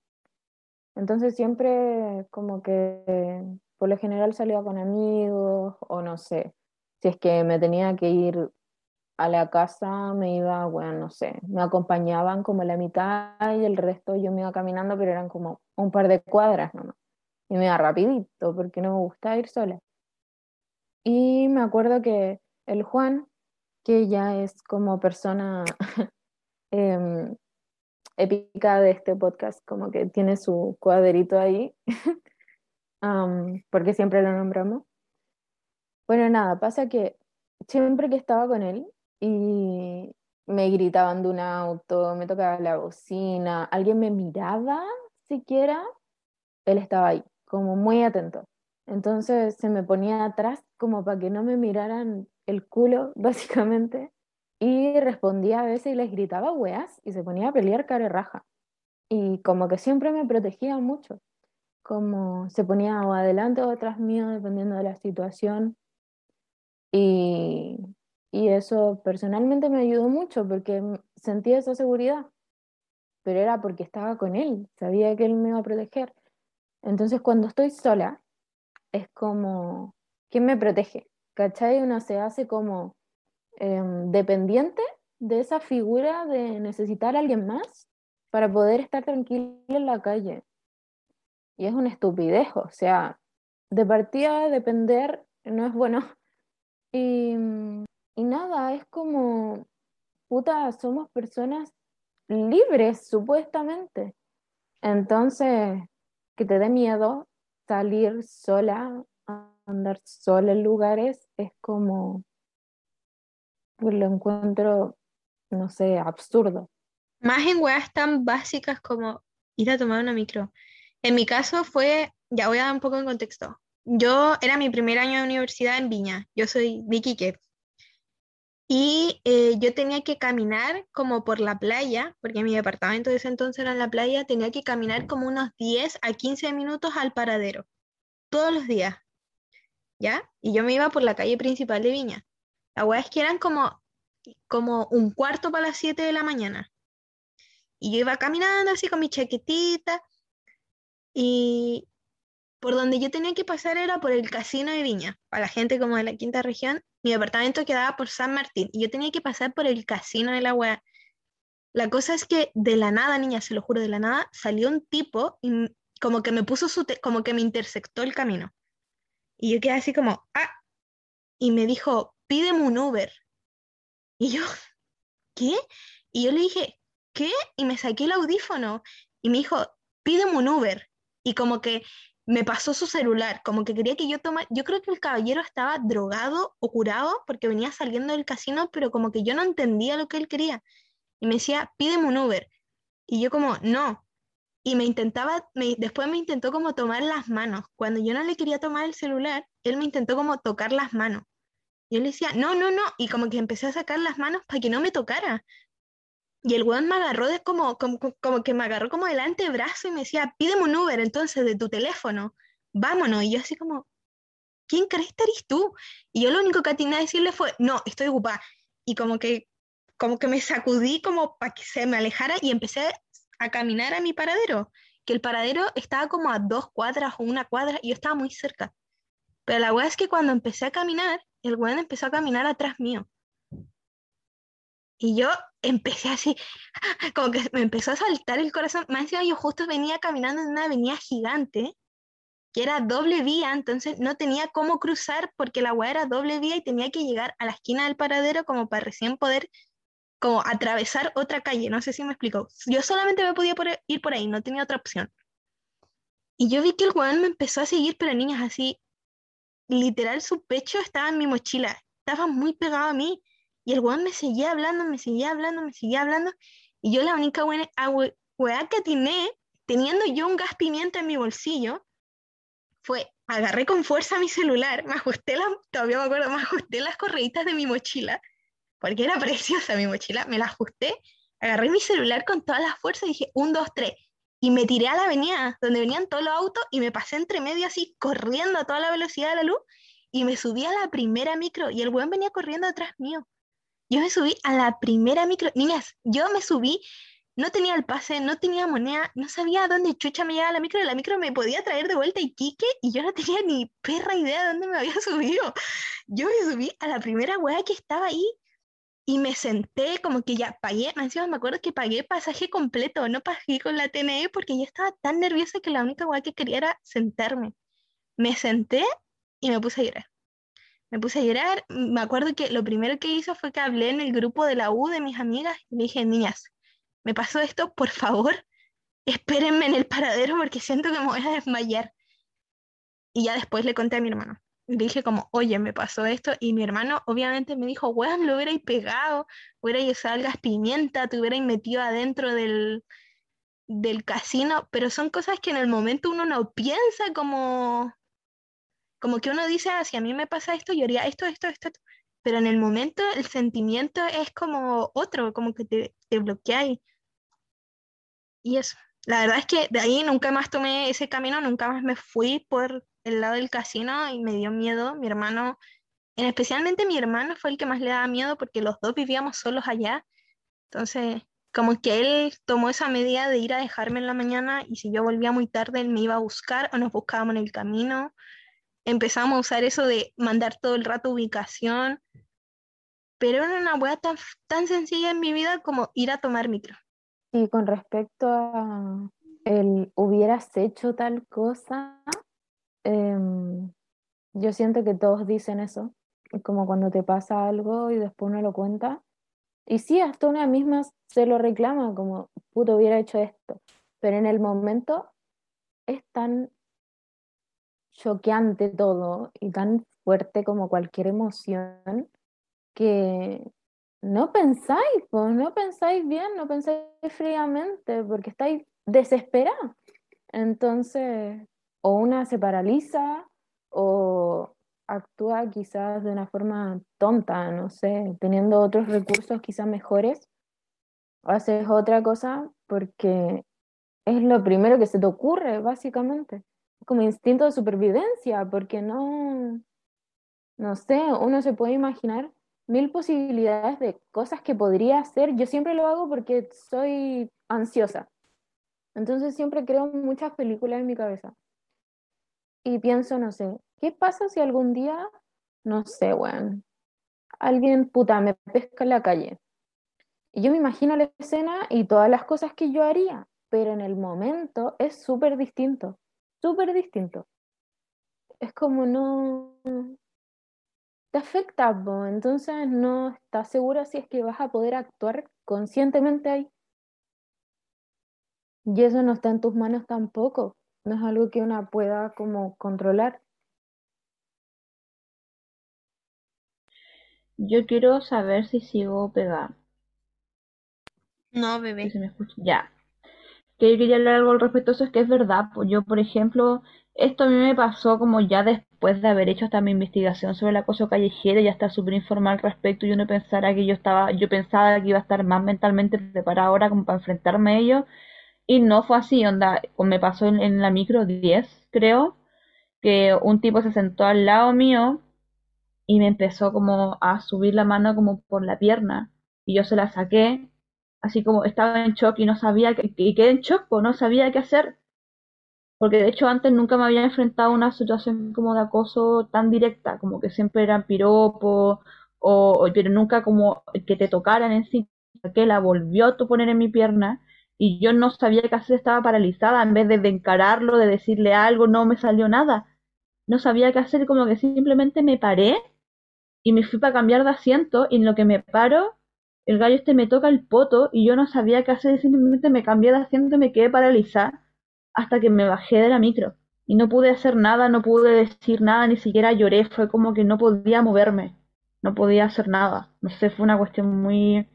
Entonces siempre como que por lo general salía con amigos o no sé. Si es que me tenía que ir a la casa, me iba, bueno, no sé, me acompañaban como la mitad y el resto yo me iba caminando, pero eran como un par de cuadras nomás. Y me iba rapidito porque no me gusta ir sola. Y me acuerdo que el Juan, que ya es como persona em, épica de este podcast, como que tiene su cuadrito ahí, am, porque siempre lo nombramos. Bueno, nada, pasa que siempre que estaba con él y me gritaban de un auto, me tocaba la bocina, alguien me miraba siquiera, él estaba ahí, como muy atento. Entonces se me ponía atrás como para que no me miraran el culo, básicamente, y respondía a veces y les gritaba weas y se ponía a pelear cara y raja. Y como que siempre me protegía mucho, como se ponía o adelante o atrás mío, dependiendo de la situación. Y, y eso personalmente me ayudó mucho porque sentía esa seguridad, pero era porque estaba con él, sabía que él me iba a proteger. Entonces cuando estoy sola, es como, ¿quién me protege? ¿Cachai? Uno se hace como em, dependiente de esa figura de necesitar a alguien más para poder estar tranquilo en la calle. Y es una estupidez, o sea, de partida depender no es bueno. Y, y nada, es como, puta, somos personas libres, supuestamente. Entonces, que te dé miedo salir sola, andar sola en lugares, es como, pues lo encuentro, no sé, absurdo. Más en weas tan básicas como ir a tomar una micro. En mi caso fue, ya voy a dar un poco en contexto. Yo era mi primer año de universidad en Viña. Yo soy Vicky Kep. Y eh, yo tenía que caminar como por la playa, porque mi departamento de ese entonces era en la playa, tenía que caminar como unos 10 a 15 minutos al paradero, todos los días, ¿ya? Y yo me iba por la calle principal de Viña. La wea es que eran como, como un cuarto para las 7 de la mañana. Y yo iba caminando así con mi chaquetita y por donde yo tenía que pasar era por el casino de Viña. Para la gente como de la quinta región, mi departamento quedaba por San Martín y yo tenía que pasar por el casino de la wea. La cosa es que de la nada, niña, se lo juro, de la nada, salió un tipo y como que me puso su, como que me intersectó el camino. Y yo quedé así como, ah, y me dijo, pídeme un Uber. Y yo, ¿qué? Y yo le dije, ¿qué? Y me saqué el audífono y me dijo, pídeme un Uber. Y como que me pasó su celular, como que quería que yo tomara, yo creo que el caballero estaba drogado o curado porque venía saliendo del casino, pero como que yo no entendía lo que él quería. Y me decía, pídeme un Uber. Y yo como, no. Y me intentaba, me- después me intentó como tomar las manos. Cuando yo no le quería tomar el celular, él me intentó como tocar las manos. Yo le decía, no, no, no. Y como que empecé a sacar las manos para que no me tocara. Y el weón me agarró de como, como, como que me agarró como del antebrazo y me decía, pídeme un Uber entonces de tu teléfono, vámonos. Y yo así como, ¿quién crees que eres tú? Y yo lo único que atiné a decirle fue, no, estoy ocupada. Y como que, como que me sacudí como para que se me alejara y empecé a caminar a mi paradero. que el paradero estaba como a dos cuadras o una cuadra y yo estaba muy cerca. Pero la weá es que cuando empecé a caminar, el weón empezó a caminar atrás mío. Y yo empecé así, como que me empezó a saltar el corazón. Más encima yo justo venía caminando en una avenida gigante, que era doble vía, entonces no tenía cómo cruzar porque la weá era doble vía y tenía que llegar a la esquina del paradero como para recién poder como atravesar otra calle. No sé si me explico. Yo solamente me podía por- ir por ahí, no tenía otra opción. Y yo vi que el weón me empezó a seguir, pero niñas, así, literal su pecho estaba en mi mochila, estaba muy pegado a mí. Y el weón me seguía hablando, me seguía hablando, me seguía hablando. Y yo la única ah, we- weá que atiné, teniendo yo un gas pimienta en mi bolsillo, fue agarré con fuerza mi celular, me ajusté la, todavía me acuerdo, me ajusté las correitas de mi mochila, porque era preciosa mi mochila, me la ajusté, agarré mi celular con toda la fuerza y dije, un, dos, tres. Y me tiré a la avenida donde venían todos los autos y me pasé entre medio así, corriendo a toda la velocidad de la luz y me subí a la primera micro y el weón venía corriendo atrás mío. Yo me subí a la primera micro. Niñas, yo me subí, no tenía el pase, no tenía moneda, no sabía dónde chucha me llevaba la micro. La micro me podía traer de vuelta a Iquique y yo no tenía ni perra idea de dónde me había subido. Yo me subí a la primera weá que estaba ahí y me senté como que ya pagué, encima me acuerdo que pagué pasaje completo, no pagué con la TNE porque yo estaba tan nerviosa que la única weá que quería era sentarme. Me senté y me puse a llorar. Me puse a llorar, me acuerdo que lo primero que hizo fue que hablé en el grupo de la U de mis amigas y le dije, niñas, me pasó esto, por favor, espérenme en el paradero porque siento que me voy a desmayar. Y ya después le conté a mi hermano. Le dije como, oye, me pasó esto, y mi hermano obviamente me dijo, weón, lo hubierais pegado, hubierais usado gas pimienta, te hubierais metido adentro del, del casino, pero son cosas que en el momento uno no piensa como, como que uno dice, ah, si a mí me pasa esto, yo haría esto, esto, esto, esto". pero en el momento el sentimiento es como otro, como que te, te bloquea y eso. La verdad es que de ahí nunca más tomé ese camino, nunca más me fui por el lado del casino y me dio miedo. Mi hermano, en especialmente mi hermano fue el que más le daba miedo porque los dos vivíamos solos allá. Entonces, como que él tomó esa medida de ir a dejarme en la mañana y si yo volvía muy tarde, él me iba a buscar o nos buscábamos en el camino. Empezamos a usar eso de mandar todo el rato ubicación, pero era una hueá tan, tan sencilla en mi vida como ir a tomar micro. Y con respecto a el hubieras hecho tal cosa, em, yo siento que todos dicen eso, como cuando te pasa algo y después uno lo cuenta. Y sí, hasta una misma se lo reclama, como, puto, hubiera hecho esto. Pero en el momento es tan choqueante todo y tan fuerte como cualquier emoción que no pensáis, pues, no pensáis bien, no pensáis fríamente, porque estáis desesperados. Entonces, o una se paraliza o actúa quizás de una forma tonta, no sé, teniendo otros recursos quizás mejores, o haces otra cosa porque es lo primero que se te ocurre, básicamente. Como instinto de supervivencia, porque no, no sé, uno se puede imaginar mil posibilidades de cosas que podría hacer. Yo siempre lo hago porque soy ansiosa. Entonces siempre creo muchas películas en mi cabeza. Y pienso, no sé, ¿qué pasa si algún día, no sé, weón, alguien puta me pesca en la calle? Y yo me imagino la escena y todas las cosas que yo haría, pero en el momento es súper distinto, súper distinto. Es como no, te afecta, po, entonces no estás segura si es que vas a poder actuar conscientemente ahí. Y eso no está en tus manos tampoco, no es algo que una pueda como controlar. Yo quiero saber si sigo pegada. No, Si bebé. se me escucha. Ya. Que yo quería hablar algo al respecto eso, es que es verdad. Pues yo, por ejemplo, esto a mí me pasó como ya después de haber hecho hasta mi investigación sobre el acoso callejero, ya estar súper informada al respecto, y uno pensara que yo estaba, yo pensaba que iba a estar más mentalmente preparada ahora como para enfrentarme a ello, y no fue así, onda, me pasó en, en la micro 10, creo, que un tipo se sentó al lado mío y me empezó como a subir la mano como por la pierna, y yo se la saqué así como estaba en shock y no sabía y quedé en shock, pues no sabía qué hacer. Porque de hecho antes nunca me había enfrentado a una situación como de acoso tan directa, como que siempre eran piropos, o, pero nunca como que te tocaran en sí, que la volvió a poner en mi pierna y yo no sabía que hacer, estaba paralizada, en vez de, de encararlo, de decirle algo, no me salió nada. No sabía qué hacer, como que simplemente me paré y me fui para cambiar de asiento y en lo que me paro, el gallo este me toca el poto y yo no sabía qué hacer, simplemente me cambié de asiento y me quedé paralizada hasta que me bajé de la micro. Y no pude hacer nada, no pude decir nada, ni siquiera lloré, fue como que no podía moverme, no podía hacer nada. No sé, fue una cuestión muy...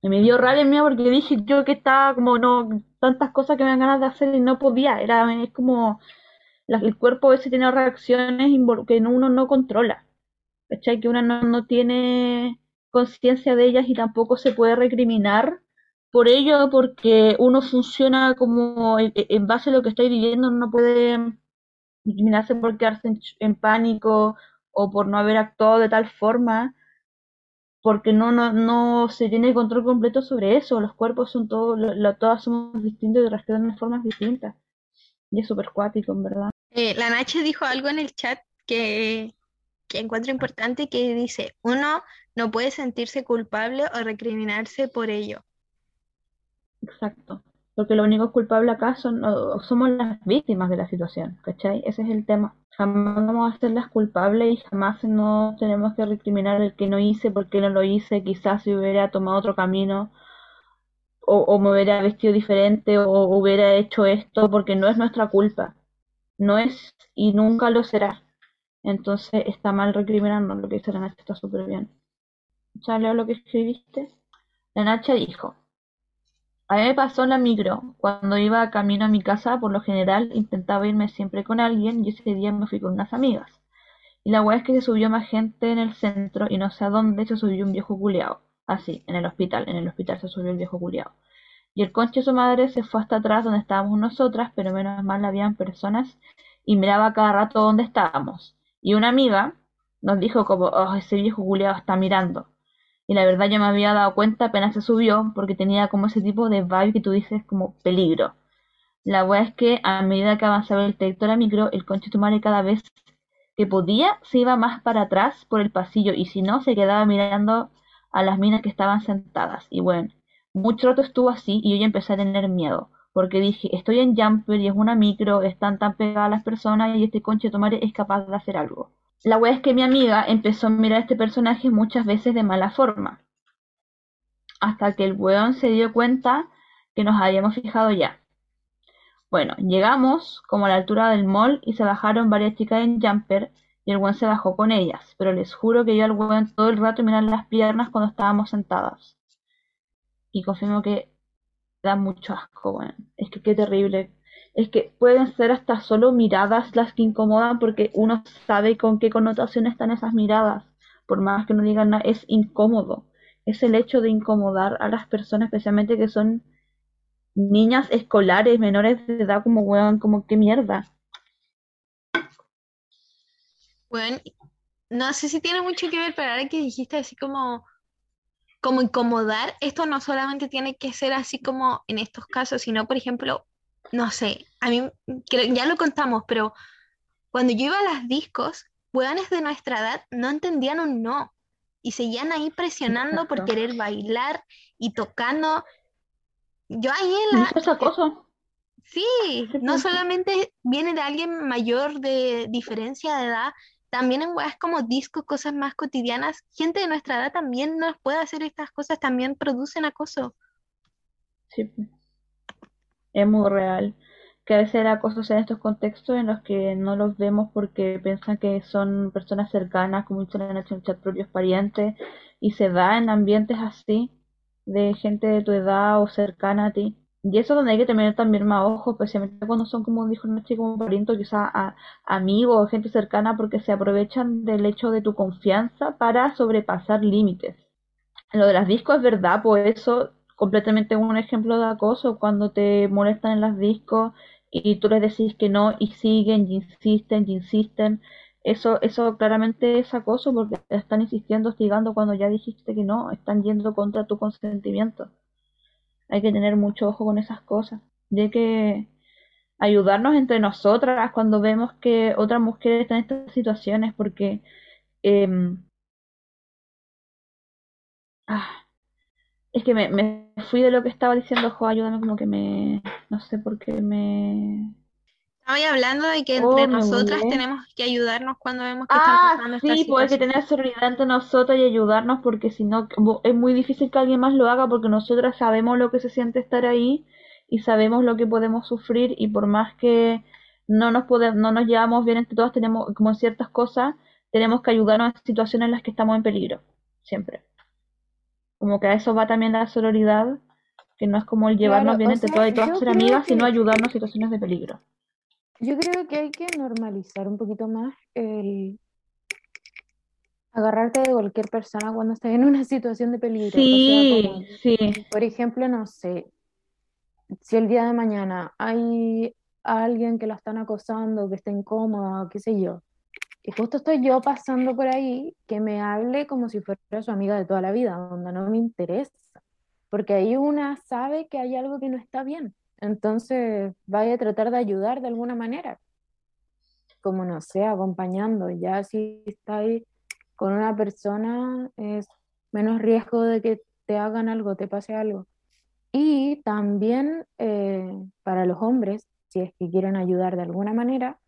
Y me dio rabia mía porque dije yo que estaba como no tantas cosas que me dan ganas de hacer y no podía. Era es como el cuerpo ese tiene reacciones que uno no controla. ¿Cachai? Que uno no, no tiene conciencia de ellas y tampoco se puede recriminar por ello porque uno funciona como en, base a lo que estoy viviendo, no puede recriminarse por quedarse en, pánico o por no haber actuado de tal forma porque no, no, no se tiene control completo sobre eso. Los cuerpos son todos, todas somos distintos y reaccionan de formas distintas. Y es súper cuático, en verdad. Eh, la Nache dijo algo en el chat que, que encuentro importante que dice, uno no puede sentirse culpable o recriminarse por ello. Exacto. Porque lo único culpable acá son, somos las víctimas de la situación, ¿cachai? Ese es el tema. Jamás vamos a ser las culpables y jamás no tenemos que recriminar el que no hice porque no lo hice, quizás si hubiera tomado otro camino o, o me hubiera vestido diferente o hubiera hecho esto porque no es nuestra culpa. No es y nunca lo será. Entonces está mal recriminarnos, lo que dice la Nacha está súper bien. ¿Ya leo lo que escribiste? La Nacha dijo, a mí me pasó la micro. Cuando iba camino a mi casa, por lo general intentaba irme siempre con alguien y ese día me fui con unas amigas. Y la weá es que se subió más gente en el centro y no sé a dónde se subió un viejo culeado. Así, en el hospital. En el hospital se subió el viejo culeado. Y el conche de su madre se fue hasta atrás donde estábamos nosotras, pero menos mal habían personas y miraba cada rato dónde estábamos. Y una amiga nos dijo como, oh, ese viejo culeado está mirando. Y la verdad yo me había dado cuenta apenas se subió, porque tenía como ese tipo de vibe que tú dices como peligro. La wea es que a medida que avanzaba el trayecto de la micro, el conche madre cada vez que podía se iba más para atrás por el pasillo y si no se quedaba mirando a las minas que estaban sentadas. Y bueno, mucho rato estuvo así y yo ya empecé a tener miedo, porque dije, estoy en Jumper y es una micro, están tan pegadas las personas y este conche tu madre es capaz de hacer algo. La wea es que mi amiga empezó a mirar a este personaje muchas veces de mala forma. Hasta que el weón se dio cuenta que nos habíamos fijado ya. Bueno, llegamos como a la altura del mall y se bajaron varias chicas en jumper y el weón se bajó con ellas. Pero les juro que yo al weón todo el rato mirar las piernas cuando estábamos sentadas. Y confirmo que da mucho asco, weón. Es que qué terrible es que pueden ser hasta solo miradas las que incomodan porque uno sabe con qué connotación están esas miradas. Por más que no digan nada, es incómodo. Es el hecho de incomodar a las personas, especialmente que son niñas escolares, menores de edad, como weón, como qué mierda. Bueno, no sé si tiene mucho que ver, pero ahora que dijiste así como, como incomodar, esto no solamente tiene que ser así como en estos casos, sino por ejemplo, no sé, a mí ya lo contamos, pero cuando yo iba a las discos, weones de nuestra edad no entendían un no y seguían ahí presionando por querer bailar y tocando. Yo ahí en la... ¿Es acoso? Sí, no solamente viene de alguien mayor de diferencia de edad, también en weas como discos, cosas más cotidianas, gente de nuestra edad también nos puede hacer estas cosas, también producen acoso. Sí es muy real. Que a veces el acoso en estos contextos en los que no los vemos porque piensan que son personas cercanas, como dicen en el propios parientes, y se da en ambientes así, de gente de tu edad o cercana a ti. Y eso es donde hay que tener también más ojo, especialmente cuando son, como dijo Noche, como parientes, quizás amigos o gente cercana, porque se aprovechan del hecho de tu confianza para sobrepasar límites. Lo de las discos es verdad, pues eso completamente un ejemplo de acoso cuando te molestan en las discos y tú les decís que no y siguen y insisten y insisten. Eso, eso claramente es acoso porque te están insistiendo, hostigando cuando ya dijiste que no, están yendo contra tu consentimiento. Hay que tener mucho ojo con esas cosas. De que ayudarnos entre nosotras cuando vemos que otras mujeres están en estas situaciones, porque ah, es que me, me fui de lo que estaba diciendo, Jo, ayúdame como que me, no sé por qué me... Estaba hablando de que Oh, entre me nosotras tenemos que ayudarnos cuando vemos que están Ah, pasando estas sí, pues hay que tener solidaridad entre nosotros y ayudarnos porque si no es muy difícil que alguien más lo haga porque nosotras sabemos lo que se siente estar ahí y sabemos lo que podemos sufrir y por más que no nos pode- no nos llevamos bien entre todas, tenemos como en ciertas cosas, tenemos que ayudarnos en situaciones en las que estamos en peligro, siempre. Como que a eso va también la sororidad, que no es como el llevarnos Claro, bien entre sea, todas y todas ser amigas, sino ayudarnos en situaciones de peligro. Yo creo que hay que normalizar un poquito más el agarrarte de cualquier persona cuando estás en una situación de peligro. O sea, Sí, como, sí. por ejemplo, no sé, si el día de mañana hay alguien que la están acosando, que está incómoda, qué sé yo, y justo estoy yo pasando por ahí, que me hable como si fuera su amiga de toda la vida, donde no me interesa, porque ahí una sabe que hay algo que no está bien, entonces vaya a tratar de ayudar de alguna manera, como no sé, acompañando, ya si está ahí con una persona es menos riesgo de que te hagan algo, te pase algo. Y también eh, para los hombres, si es que quieren ayudar de alguna manera,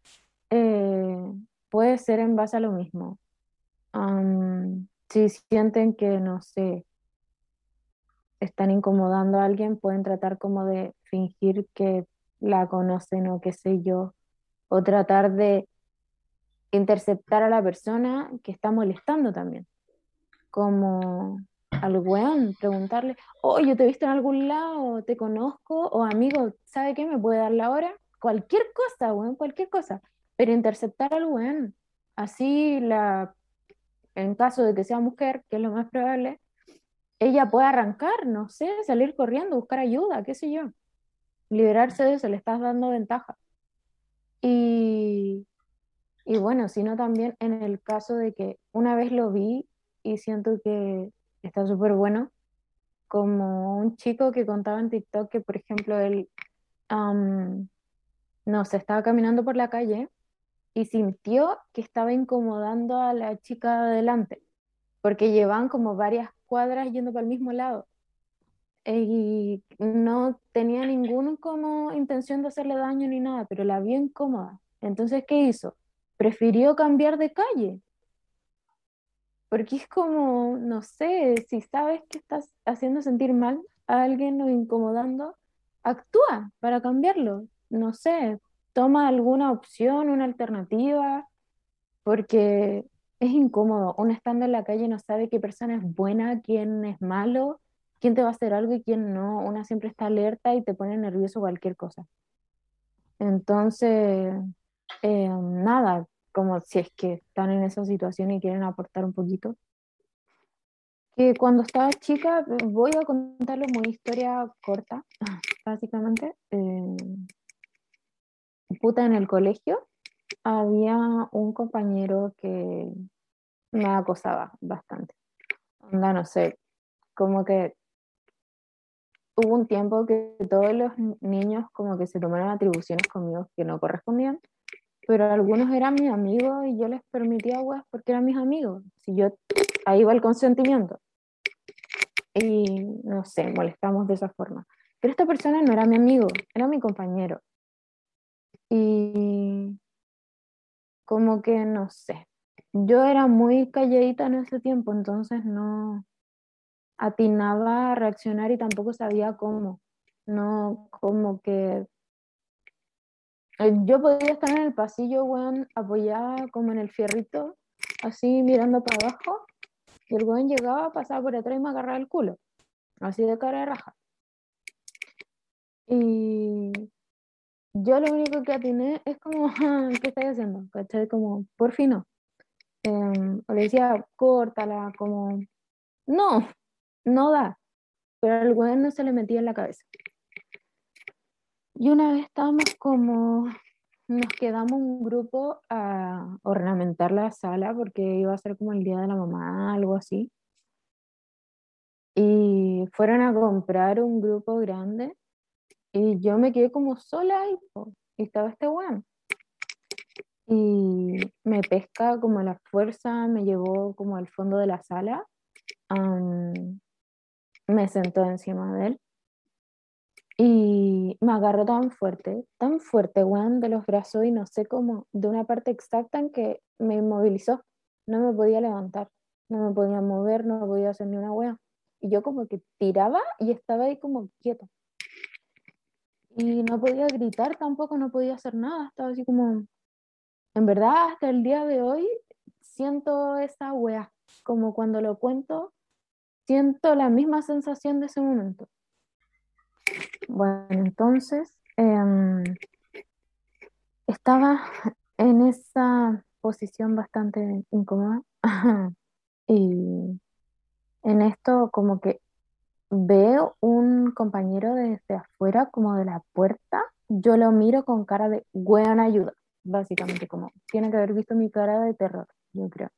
eh, puede ser en base a lo mismo. Si sienten que, no sé, están incomodando a alguien, pueden tratar como de fingir que la conocen o qué sé yo, o tratar de interceptar a la persona que está molestando también, como al weón, preguntarle, oye, ¿te he visto en algún lado? ¿Te conozco? O amigo, ¿sabe qué me puede dar la hora? Cualquier cosa, weón, cualquier cosa, pero interceptar al weón, así la, en caso de que sea mujer, que es lo más probable, ella puede arrancar, no sé, salir corriendo, buscar ayuda, qué sé yo, liberarse de eso, le estás dando ventaja. Y, y bueno, sino también en el caso de que una vez lo vi y siento que está súper bueno, como un chico que contaba en TikTok que, por ejemplo, él, am, no sé, estaba caminando por la calle y sintió que estaba incomodando a la chica de adelante, porque llevaban como varias cuadras yendo para el mismo lado y no tenía ninguna como intención de hacerle daño ni nada, pero la vio incómoda. Entonces, ¿qué hizo? Prefirió cambiar de calle, porque es como, no sé, si sabes que estás haciendo sentir mal a alguien o incomodando, actúa para cambiarlo. No sé, toma alguna opción, una alternativa, porque es incómodo. Uno estando en la calle no sabe qué persona es buena, quién es malo, quién te va a hacer algo y quién no. Una siempre está alerta y te pone nervioso cualquier cosa. Entonces, eh, nada, como si es que están en esa situación y quieren aportar un poquito. Que cuando estaba chica, voy a contarles una historia corta, básicamente. eh, puta, en el colegio había un compañero que me acosaba bastante. Onda, no sé, como que hubo un tiempo que todos los niños como que se tomaron atribuciones conmigo que no correspondían, pero algunos eran mis amigos y yo les permitía weas porque eran mis amigos. Si yo, ahí va el consentimiento. Y no sé, molestamos de esa forma. Pero esta persona no era mi amigo, era mi compañero. Y como que no sé. Yo era muy calladita en ese tiempo, entonces no atinaba a reaccionar y tampoco sabía cómo. No, como que eh, yo podía estar en el pasillo, weón, apoyada como en el fierrito, así mirando para abajo, y el weón llegaba, pasaba por atrás y me agarraba el culo, así de cara de raja. Y yo lo único que atiné es como, "Ah, ¿qué estáis haciendo? ¿Cachai? Como, por fin no. Em, o le decía, córtala, como, no, no da. Pero al weón no se le metía en la cabeza. Y una vez estábamos como, nos quedamos un grupo a ornamentar la sala porque iba a ser como el día de la mamá, algo así. Y fueron a comprar un grupo grande y yo me quedé como sola y estaba este weón. Y me pesca como la fuerza, me llevó como al fondo de la sala, am, me sentó encima de él y me agarró tan fuerte, tan fuerte, weón, de los brazos y no sé cómo, de una parte exacta en que me inmovilizó. No me podía levantar, no me podía mover, no podía hacer ni una wea. Y yo como que tiraba y estaba ahí como quieto. Y no podía gritar tampoco, no podía hacer nada, estaba así como, en verdad, hasta el día de hoy siento esa wea, como cuando lo cuento, siento la misma sensación de ese momento. Bueno, entonces em, estaba en esa posición bastante incómoda y en esto como que veo un compañero desde afuera como de la puerta, yo lo miro con cara de weón ayuda, básicamente como tiene que haber visto mi cara de terror, yo creo.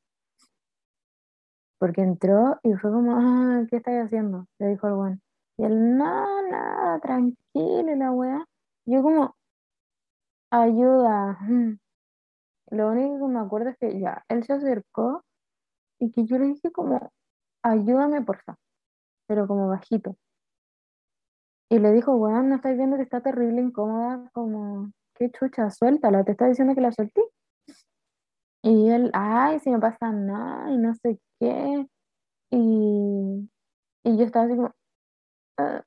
Porque entró y fue como, ah, ¿qué estáis haciendo? Le dijo el weón. Y él, no, nada, tranquilo, la weá. Yo como, ayuda. Lo único que me acuerdo es que ya, él se acercó y que yo le dije como, ayúdame, porfa. Pero como bajito. Y le dijo, weón, ¿no estáis viendo que está terrible, incómoda? Como, qué chucha, suéltala, te está diciendo que la solté. Y él, ay, si me pasa nada, y no sé qué. Y, y yo estaba así como, "Ah".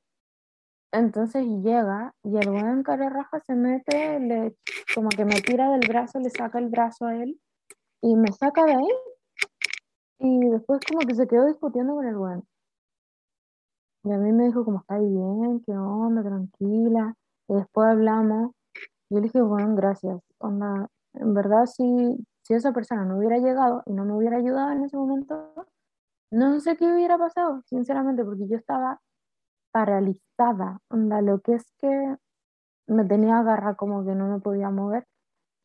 Entonces llega y el weón cara raja se mete, le, como que me tira del brazo, le saca el brazo a él y me saca de ahí. Y después como que se quedó discutiendo con el weón. Y a mí me dijo como, está bien? ¿Qué onda? Tranquila. Y después hablamos. Yo le dije, bueno, gracias. Onda, en verdad, si, si esa persona no hubiera llegado y no me hubiera ayudado en ese momento, no sé qué hubiera pasado, sinceramente, porque yo estaba paralizada. Onda, lo que es que me tenía agarra como que no me podía mover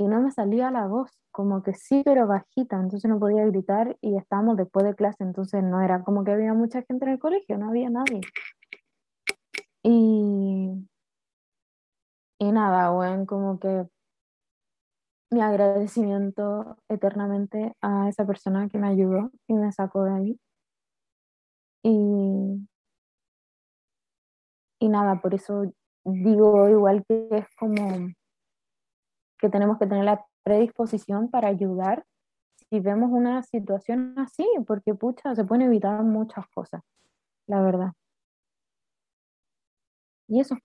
y no me salía la voz, como que sí, pero bajita, entonces no podía gritar y estábamos después de clase, entonces no era como que había mucha gente en el colegio, no había nadie. Y, y nada, bueno, como que mi agradecimiento eternamente a esa persona que me ayudó y me sacó de ahí. Y, y nada, por eso digo igual que es como que tenemos que tener la predisposición para ayudar si vemos una situación así, porque pucha, se pueden evitar muchas cosas, la verdad. Y eso,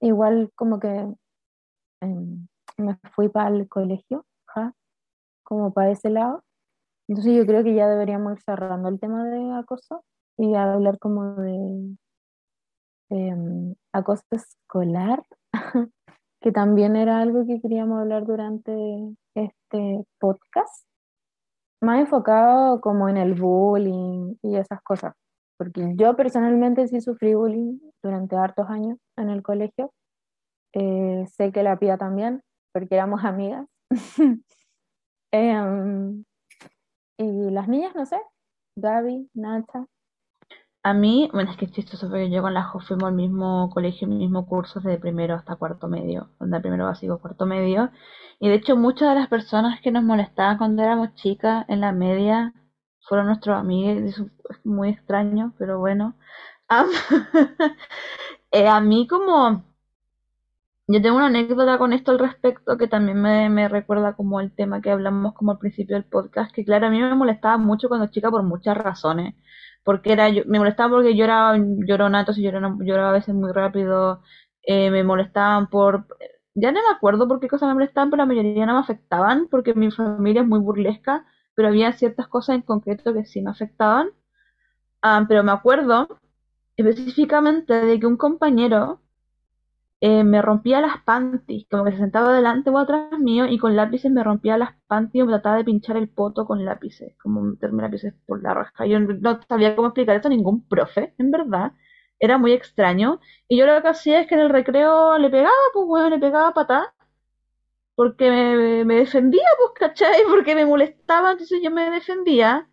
igual como que em, me fui para el colegio, ja, como para ese lado. Entonces yo creo que ya deberíamos ir cerrando el tema de acoso y hablar como de em, acoso escolar, que también era algo que queríamos hablar durante este podcast, más enfocado como en el bullying y esas cosas, porque yo personalmente sí sufrí bullying durante hartos años en el colegio, Eh, sé que la Pía también, porque éramos amigas. Em, y las niñas, no sé, Gaby, Nacha, A mí, bueno, es que es chistoso porque yo con la Jo fuimos al mismo colegio, mismo curso desde primero hasta cuarto medio, donde primero básico, cuarto medio. Y de hecho muchas de las personas que nos molestaban cuando éramos chicas en la media fueron nuestros amigos, es muy extraño, pero bueno. Eh, a mí como, yo tengo una anécdota con esto al respecto que también me, me recuerda como el tema que hablamos como al principio del podcast, que claro, a mí me molestaba mucho cuando chica por muchas razones porque era yo, me molestaba porque yo era llorona, entonces lloraba, lloraba a veces muy rápido, eh, me molestaban por, ya no me acuerdo por qué cosas me molestaban, pero la mayoría no me afectaban, porque mi familia es muy burlesca, pero había ciertas cosas en concreto que sí me afectaban. Ah, pero me acuerdo específicamente de que un compañero eh, me rompía las panties, como que se sentaba delante o atrás mío y con lápices me rompía las panties o me trataba de pinchar el poto con lápices, como meterme lápices por la raja. Yo no sabía cómo explicar esto a ningún profe, en verdad. Era muy extraño. Y yo lo que hacía es que en el recreo le pegaba, pues bueno, le pegaba patada. Porque me, me defendía, pues, ¿cachai? Porque me molestaba, entonces yo me defendía.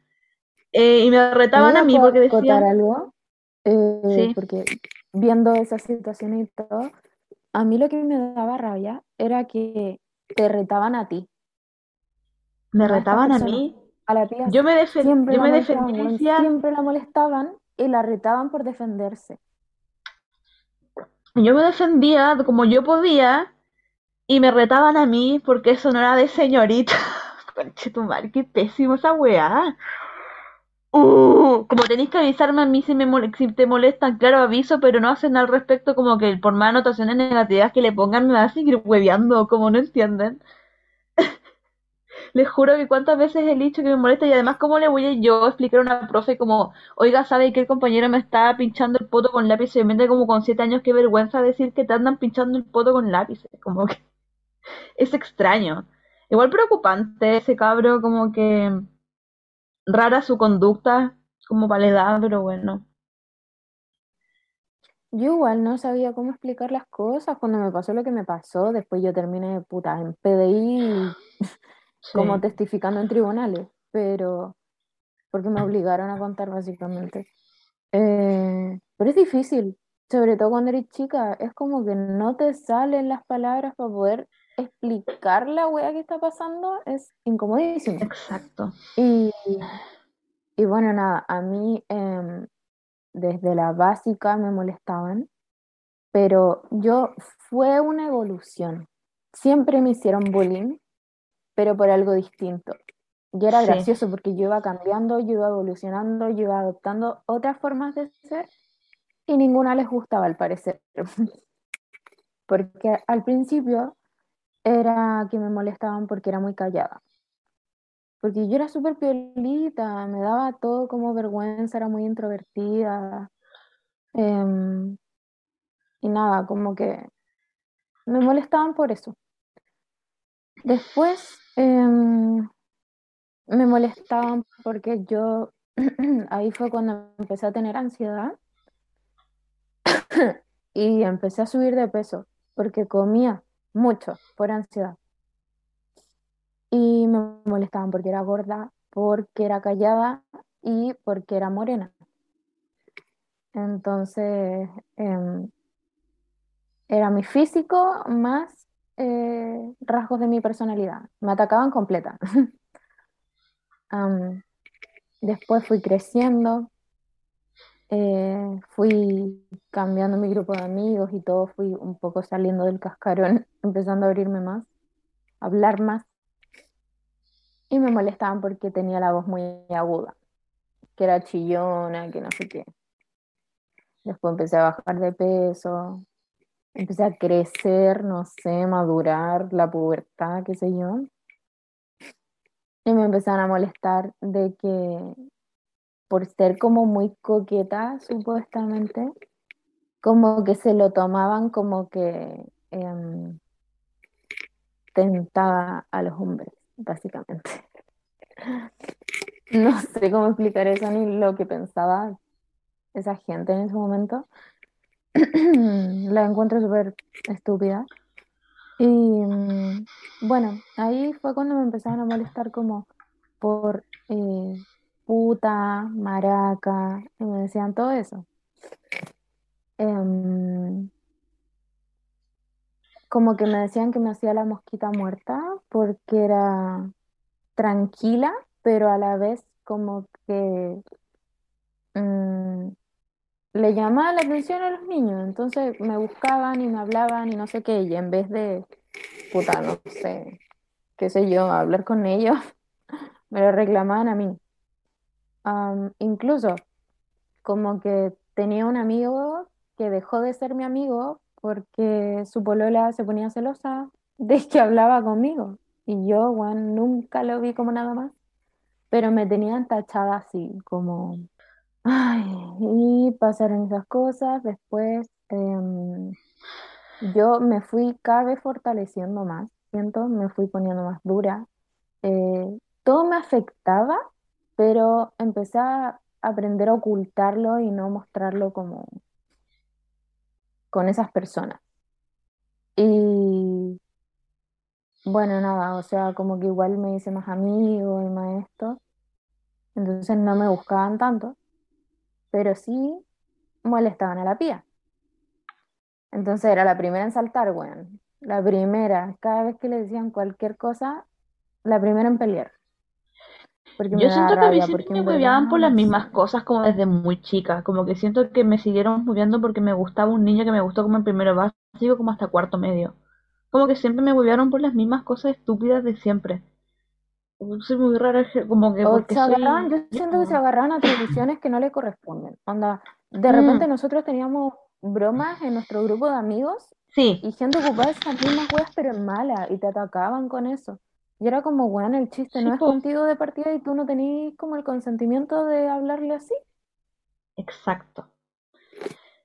Eh, y me retaban a ¿Puedo mí porque decían... algo? Eh, Sí. porque viendo esas situaciones y todo, a mí lo que me daba rabia era que te retaban a ti, Me retaban a mí. A la tía Yo me, siempre yo la me defendía siempre la molestaban y la retaban por defenderse. yo me defendía como yo podía y me retaban a mí porque eso no era de señorita. Conchetumar, qué pésimo esa weá. Uh, como tenéis que avisarme a mí si, me si te molestan, claro, aviso, pero no hacen al respecto como que por más anotaciones negativas que le pongan me va a seguir hueveando, como no entienden. Les juro que cuántas veces he dicho que me molesta y además cómo le voy a yo explicar a una profe como, oiga, sabe que el compañero me está pinchando el poto con lápiz y me como con siete años, qué vergüenza decir que te andan pinchando el poto con lápices, como que es extraño. Igual preocupante ese cabro, como que rara su conducta, como para la edad, pero bueno. Yo igual no sabía cómo explicar las cosas cuando me pasó lo que me pasó. Después yo terminé puta en PDI como testificando en tribunales, pero porque me obligaron a contar básicamente. Eh, pero es difícil, sobre todo cuando eres chica, es como que no te salen las palabras para poder explicar la wea que está pasando, es incomodísimo. Exacto. Y, y bueno, nada, a mí em, desde la básica me molestaban, pero yo fue una evolución. Siempre me hicieron bullying, pero por algo distinto. Y era Sí. gracioso porque yo iba cambiando, yo iba evolucionando, yo iba adoptando otras formas de ser y ninguna les gustaba al parecer. Porque al principio era que me molestaban porque era muy callada. Porque yo era súper piolita, me daba todo como vergüenza, era muy introvertida. em, y nada, como que me molestaban por eso. Después em, me molestaban porque yo, ahí fue cuando empecé a tener ansiedad y empecé a subir de peso porque comía mucho por ansiedad. Y me molestaban porque era gorda, porque era callada y porque era morena. Entonces, em, era mi físico más eh, rasgos de mi personalidad. Me atacaban completa. Después fui creciendo, eh, fui cambiando mi grupo de amigos y todo, fui un poco saliendo del cascarón, empezando a abrirme más, hablar más. Y me molestaban porque tenía la voz muy aguda, que era chillona, que no sé qué. Después empecé a bajar de peso, empecé a crecer, no sé, madurar, la pubertad, qué sé yo. Y me empezaron a molestar de que por ser como muy coqueta, supuestamente, como que se lo tomaban como que em, tentaba a los hombres, básicamente. No sé cómo explicar eso ni lo que pensaba esa gente en ese momento. La encuentro súper estúpida. Y mm, bueno, ahí fue cuando me empezaron a molestar como por eh, puta, maraca, y me decían todo eso. Em, como que me decían que me hacía la mosquita muerta porque era tranquila, pero a la vez como que mm, le llamaba la atención a los niños, entonces me buscaban y me hablaban y no sé qué, y en vez de, puta, no sé, qué sé yo, hablar con ellos, me lo reclamaban a mí. Incluso como que tenía un amigo que dejó de ser mi amigo porque su polola se ponía celosa de que hablaba conmigo. Y yo, bueno, nunca lo vi como nada más, pero me tenían tachada así, como... Ay, y pasaron esas cosas. Después em, yo me fui cada vez fortaleciendo más, siento, me fui poniendo más dura. Eh, todo me afectaba, pero empecé a aprender a ocultarlo y no mostrarlo como con esas personas. Y bueno, nada, o sea, como que igual me hice más amigo y más entonces no me buscaban tanto, pero sí molestaban a la pía. Entonces era la primera en saltar, weón. La primera, cada vez que le decían cualquier cosa, la primera en pelear. Porque Yo siento que a mí rabia, siempre porque me hueveaban por las mismas cosas como desde muy chica. Como que siento que me siguieron hueveando porque me gustaba un niño que me gustó como en primero básico, como hasta cuarto medio. Como que siempre me huevearon por las mismas cosas estúpidas de siempre. Soy muy rara, como que porque se agarraban, soy... yo siento que se agarraban atribuciones que no le corresponden. Onda, de Mm, repente nosotros teníamos bromas en nuestro grupo de amigos sí, y gente ocupaba esas mismas weas, pero en mala, y te atacaban con eso. Y era como, weón, el chiste no es contigo de partida y tú no tenías como el consentimiento de hablarle así. exacto.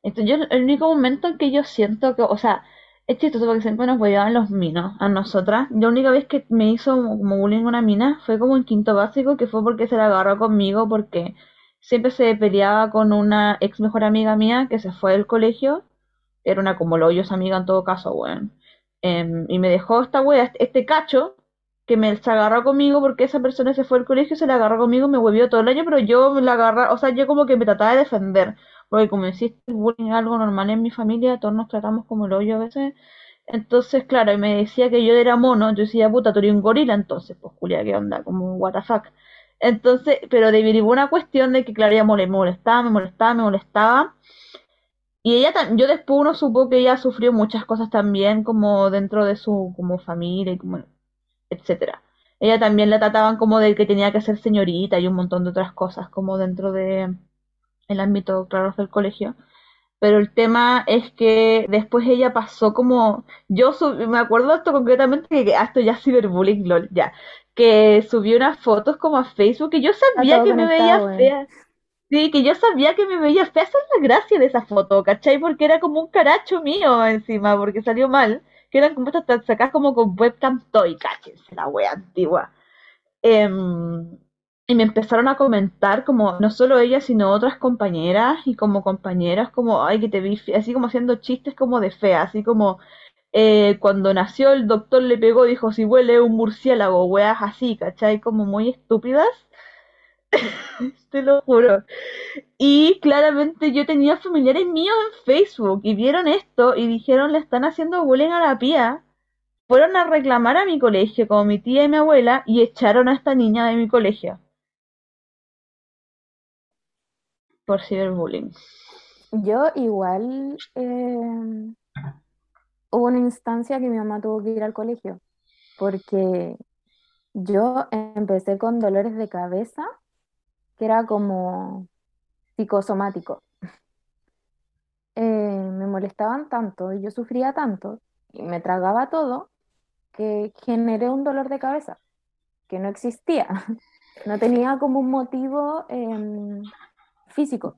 Entonces, yo, el único momento en que yo siento que, o sea, es chistoso porque siempre nos hueveaban los minos a nosotras. La única vez que me hizo como bullying una mina fue como en quinto básico, que fue porque se la agarró conmigo, porque siempre se peleaba con una ex mejor amiga mía que se fue del colegio. Era una como lo esa amiga en todo caso, weón. Em, y me dejó esta wea, este cacho, que me se agarró conmigo porque esa persona se fue al colegio, se la agarró conmigo, me huevió todo el año, pero yo me la agarraba, o sea, yo como que me trataba de defender. Porque como existe el bullying es algo normal en mi familia, todos nos tratamos como el hoyo a veces. Entonces, claro, y me decía que yo era mono, yo decía, puta, tú eres un gorila, entonces, pues, culia, ¿qué onda? Como, what the fuck. Entonces, pero derivó una cuestión de que, claro, ella me molestaba, me molestaba, me molestaba. Y ella, yo después uno supo que ella sufrió muchas cosas también, como dentro de su, como familia y como, etcétera. Ella también la trataban como de que tenía que ser señorita y un montón de otras cosas, como dentro de el ámbito, claro, del colegio. Pero el tema es que después ella pasó como, yo sub- me acuerdo esto concretamente que que- esto ya es ciberbullying, lol, ya, que subió unas fotos como a Facebook y yo sabía que me veía weón. fea. Sí, que yo sabía que me veía fea, esa es la gracia de esa foto, ¿cachai? Porque era como un caracho mío encima, porque salió mal, que eran como estas sacadas como con webcam toy, la wea antigua. Em, y me empezaron a comentar como, no solo ella, sino otras compañeras y como compañeras, como, ay, que te vi, fe-", así como haciendo chistes como de fea, así como, eh, cuando nació el doctor le pegó, dijo, si huele un murciélago, weas así, ¿cachai? Como muy estúpidas, te lo juro. Y claramente yo tenía familiares míos en Facebook y vieron esto y dijeron, le están haciendo bullying a la pía. Fueron a reclamar a mi colegio, como mi tía y mi abuela, y echaron a esta niña de mi colegio por ciberbullying. Yo igual eh, hubo una instancia que mi mamá tuvo que ir al colegio porque yo empecé con dolores de cabeza que era como psicosomático. Eh, me molestaban tanto y yo sufría tanto y me tragaba todo que generé un dolor de cabeza que no existía. No tenía como un motivo em, físico.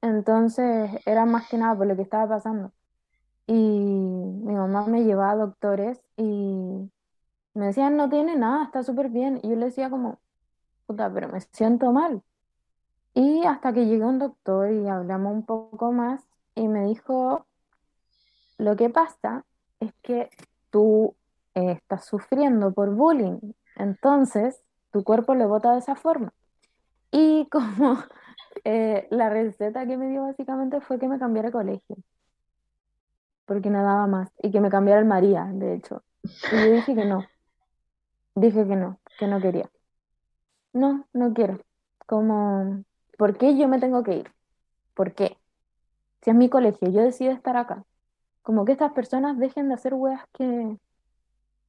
Entonces era más que nada por lo que estaba pasando. Y mi mamá me llevaba a doctores y me decían, no tiene nada, está súper bien. Y yo le decía como, puta, pero me siento mal. Y hasta que llegó un doctor y hablamos un poco más y me dijo, lo que pasa es que tú eh, estás sufriendo por bullying, entonces tu cuerpo le bota de esa forma. Y como eh, la receta que me dio básicamente fue que me cambiara de colegio, porque no daba más, y que me cambiara el María, de hecho. Y dije que no, dije que no, que no quería. No, no quiero. Como, ¿por qué yo me tengo que ir? ¿Por qué? Si es mi colegio, yo decido estar acá. Como que estas personas dejen de hacer weas que,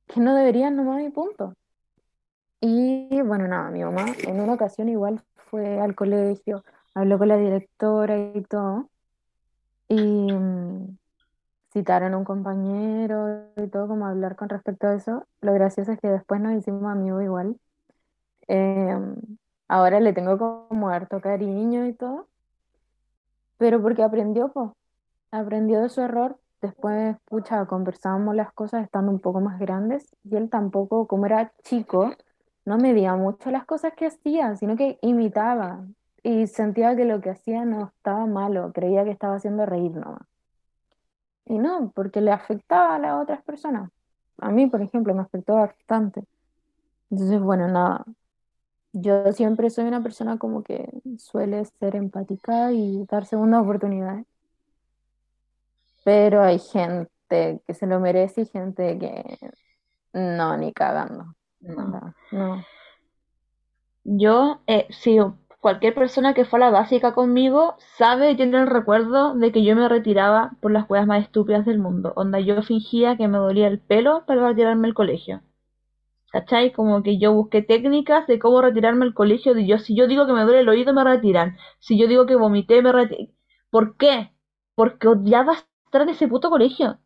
que no deberían nomás y punto. Y bueno, nada, mi mamá en una ocasión igual fue al colegio, habló con la directora y todo, y mm, citaron a un compañero y todo como hablar con respecto a eso. Lo gracioso es que después nos hicimos amigos igual. Em, ahora le tengo como harto cariño y todo, pero porque aprendió, pues, aprendió de su error. Después, pucha, conversábamos las cosas estando un poco más grandes y él tampoco, como era chico, no medía mucho las cosas que hacía, sino que imitaba y sentía que lo que hacía no estaba malo, creía que estaba haciendo reír nomás. Y no, porque le afectaba a las otras personas. A mí, por ejemplo, me afectó bastante. Entonces, bueno, nada, yo siempre soy una persona como que suele ser empática y dar segundas oportunidades. Pero hay gente que se lo merece y gente que no, ni cagando. No. No. Yo, eh, sí, cualquier persona que fue a la básica conmigo sabe y tiene el recuerdo de que yo me retiraba por las weas más estúpidas del mundo. Onda, yo fingía que me dolía el pelo para retirarme del colegio. ¿Cachai? Como que yo busqué técnicas de cómo retirarme del colegio. De yo, si yo digo que me duele el oído, me retiran. Si yo digo que vomité, me retiran. ¿Por qué? Porque odiaba estar en ese puto colegio.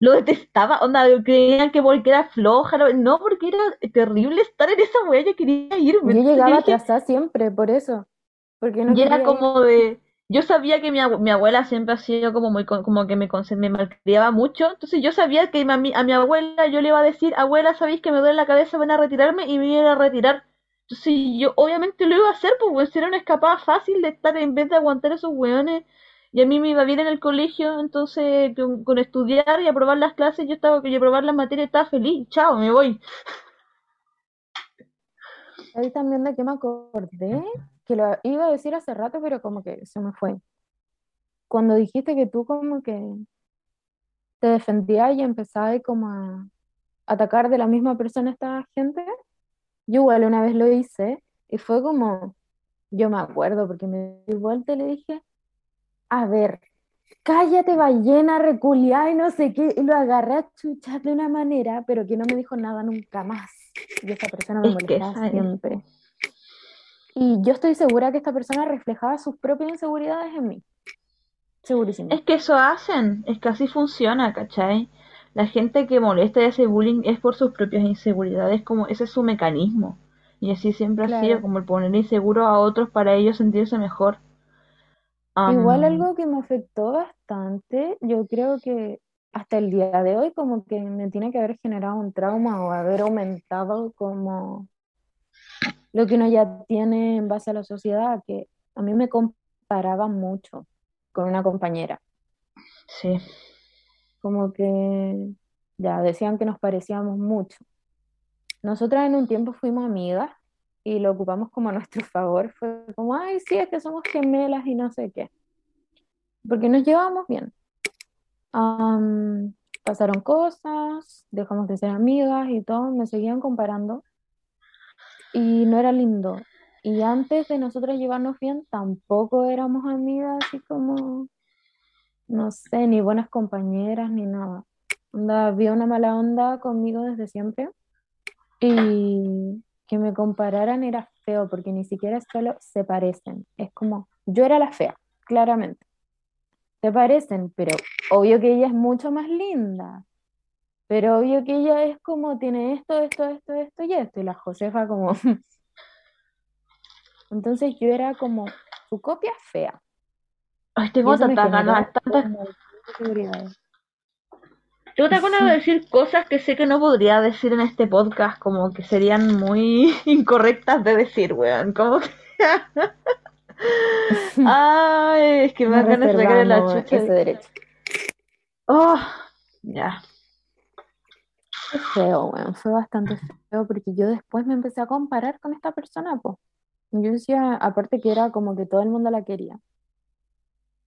Lo detestaba, onda, creían que porque era floja, no- porque era terrible estar en esa wea, yo quería irme. Yo llegaba atrasada siempre, por eso. Porque no y era ir. como de, yo sabía que mi, abue- mi abuela siempre ha sido como muy, como que me, me malcriaba mucho, entonces yo sabía que a mi, abuela yo le iba a decir, abuela, ¿sabéis que me duele la cabeza? Van a retirarme y me iba a retirar. Entonces yo obviamente lo iba a hacer, pues si era una escapada fácil de estar en vez de aguantar esos weones. Y a mí me iba bien en el colegio, entonces con, con estudiar y aprobar las clases, yo estaba, que yo aprobar las materias estaba feliz. Chao, me voy. Ahí también de que me acordé, que lo iba a decir hace rato, pero como que se me fue. Cuando dijiste que tú como que te defendías y empezabas como a atacar de la misma persona a esta gente, yo igual una vez lo hice y fue como, yo me acuerdo porque me di vuelta y le dije, a ver, cállate ballena reculiada y no sé qué, y lo agarré a chuchar de una manera, pero que no me dijo nada nunca más. Y esa persona me Es molestaba es. Y yo estoy segura que esta persona reflejaba sus propias inseguridades en mí. Segurísimo. Es que eso hacen, es que así funciona, ¿cachai? La gente que molesta y hace bullying es por sus propias inseguridades, como ese es su mecanismo. Y así siempre ha sido, como el poner inseguro a otros para ellos sentirse mejor. Igual algo que me afectó bastante, yo creo que hasta el día de hoy como que me tiene que haber generado un trauma o haber aumentado como lo que uno ya tiene en base a la sociedad, que a mí me comparaba mucho con una compañera, sí, como que ya decían que nos parecíamos mucho. Nosotras en un tiempo fuimos amigas y lo ocupamos como a nuestro favor, fue como, ay, sí, es que somos gemelas y no sé qué, porque nos llevamos bien. Am, pasaron cosas, dejamos de ser amigas y todo, me seguían comparando y no era lindo. Y antes de nosotros llevarnos bien, tampoco éramos amigas así como, no sé, ni buenas compañeras ni nada. Onda, había una mala onda conmigo desde siempre y que me compararan era feo porque ni siquiera solo se parecen. Es como, yo era la fea, claramente. Se parecen, pero obvio que ella es mucho más linda. Pero obvio que ella es como, tiene esto, esto, esto, esto y esto. Y la Josefa como... Entonces yo era como su copia fea. Ay, tengo me tantas ganas, tantas... Tengo tantas ganas de decir cosas que sé que no podría decir en este podcast, como que serían muy incorrectas de decir, weón, como que... Ay, es que me Nos dan ganas de sacarle la chucha. ese derecho. Oh, ya. Fue feo, weón, fue bastante feo porque yo después me empecé a comparar con esta persona, pues. Yo decía, aparte que era como que todo el mundo la quería.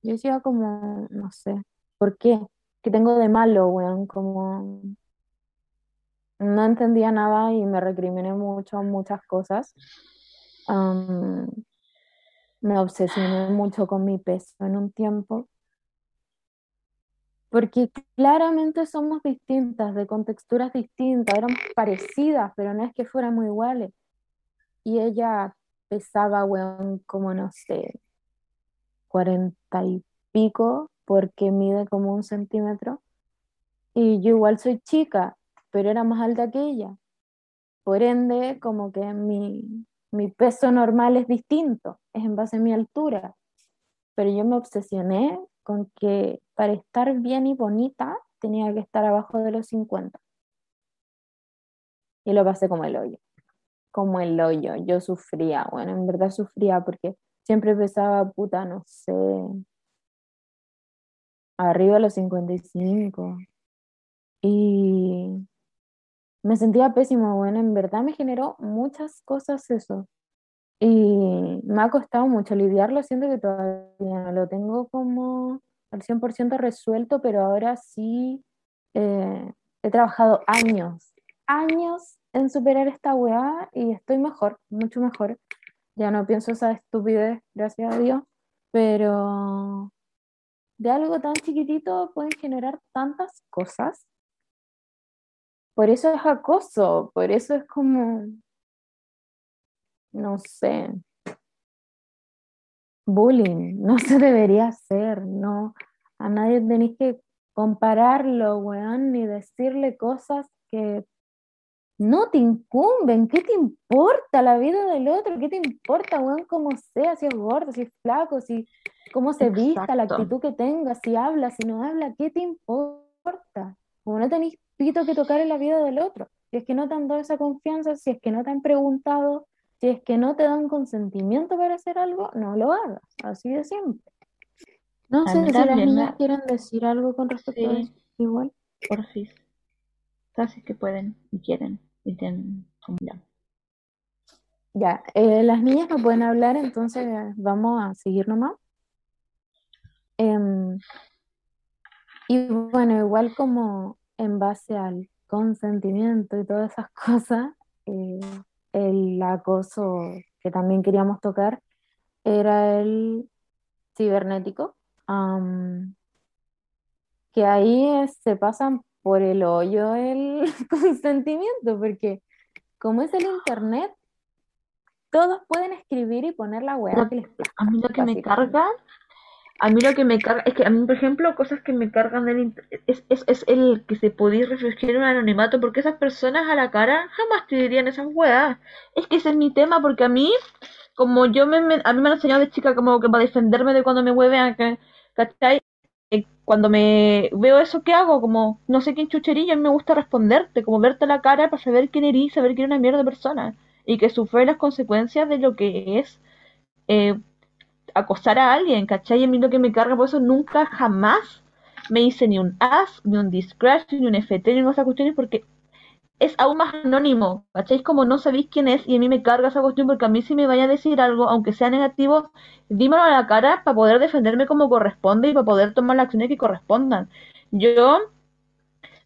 Yo decía como, no sé, ¿por qué? ¿Qué tengo de malo, weón? Como no entendía nada y me recriminé mucho muchas cosas. Me obsesioné mucho con mi peso en un tiempo. Porque claramente somos distintas, de contexturas distintas, éramos parecidas, pero no es que fuéramos iguales. Y ella pesaba, weón, como no sé, cuarenta y pico, porque mide como un centímetro. Y yo igual soy chica, pero era más alta que ella. Por ende, como que mi, mi peso normal es distinto, es en base a mi altura. Pero yo me obsesioné con que para estar bien y bonita tenía que estar abajo de los 50. Y lo pasé como el hoyo, como el hoyo. Yo sufría, bueno, en verdad sufría porque siempre pesaba, puta, no sé, arriba de los 55. Y me sentía pésimo, bueno, en verdad me generó muchas cosas eso. Y me ha costado mucho lidiarlo, siento que todavía lo tengo como al 100% resuelto, pero ahora sí eh, he trabajado años, años en superar esta weá y estoy mejor, mucho mejor. Ya no pienso esa estupidez, gracias a Dios, pero de algo tan chiquitito pueden generar tantas cosas. Por eso es acoso, por eso es como, no sé, bullying, no se debería hacer, no, a nadie tenéis que compararlo, weón, ni decirle cosas que no te incumben, ¿qué te importa la vida del otro? ¿Qué te importa, weón, cómo sea, si es gordo, si es flaco, si cómo se vista, la actitud que tenga, si habla, si no habla, ¿qué te importa? Como no tenéis pito que tocar en la vida del otro. Si es que no te han dado esa confianza, si es que no te han preguntado, si es que no te dan consentimiento para hacer algo, no lo hagas, así de simple. No sé si las niñas quieren decir algo con respecto a Sí. eso. Igual. Porfis. Casi que pueden y quieren y tienen ya. Ya, eh, las niñas no pueden hablar, entonces vamos a seguir nomás. Em, y bueno, igual como en base al consentimiento y todas esas cosas, eh, el acoso que también queríamos tocar era el cibernético, que ahí es- se pasan por el hoyo el consentimiento, porque como es el internet, todos pueden escribir y poner la plazca, A mí lo que me carga, a mí lo que me carga, es que a mí, por ejemplo, cosas que me cargan del es, es, es el que se podía refugiar en un anonimato, porque esas personas a la cara jamás te dirían esas weas. Es que ese es mi tema, porque a mí, como yo me, me- a mí me han enseñado de chica como que para defenderme de cuando me huevean, ¿cachai? Eh, Cuando me veo eso, ¿qué hago? Como, no sé quién chuchería, a mí me gusta responderte, como verte la cara para saber quién eres, saber que eres una mierda de persona, y que sufre las consecuencias de lo que es eh, acosar a alguien, ¿cachai? Y a mí lo que me carga por eso nunca jamás me hice ni un ask, ni un discrash, ni un FT, ni esas cuestiones porque es aún más anónimo, ¿cachai? Es como no sabéis quién es y a mí me carga esa cuestión porque a mí si me vaya a decir algo, aunque sea negativo, dímelo a la cara para poder defenderme como corresponde y para poder tomar las acciones que correspondan. Yo,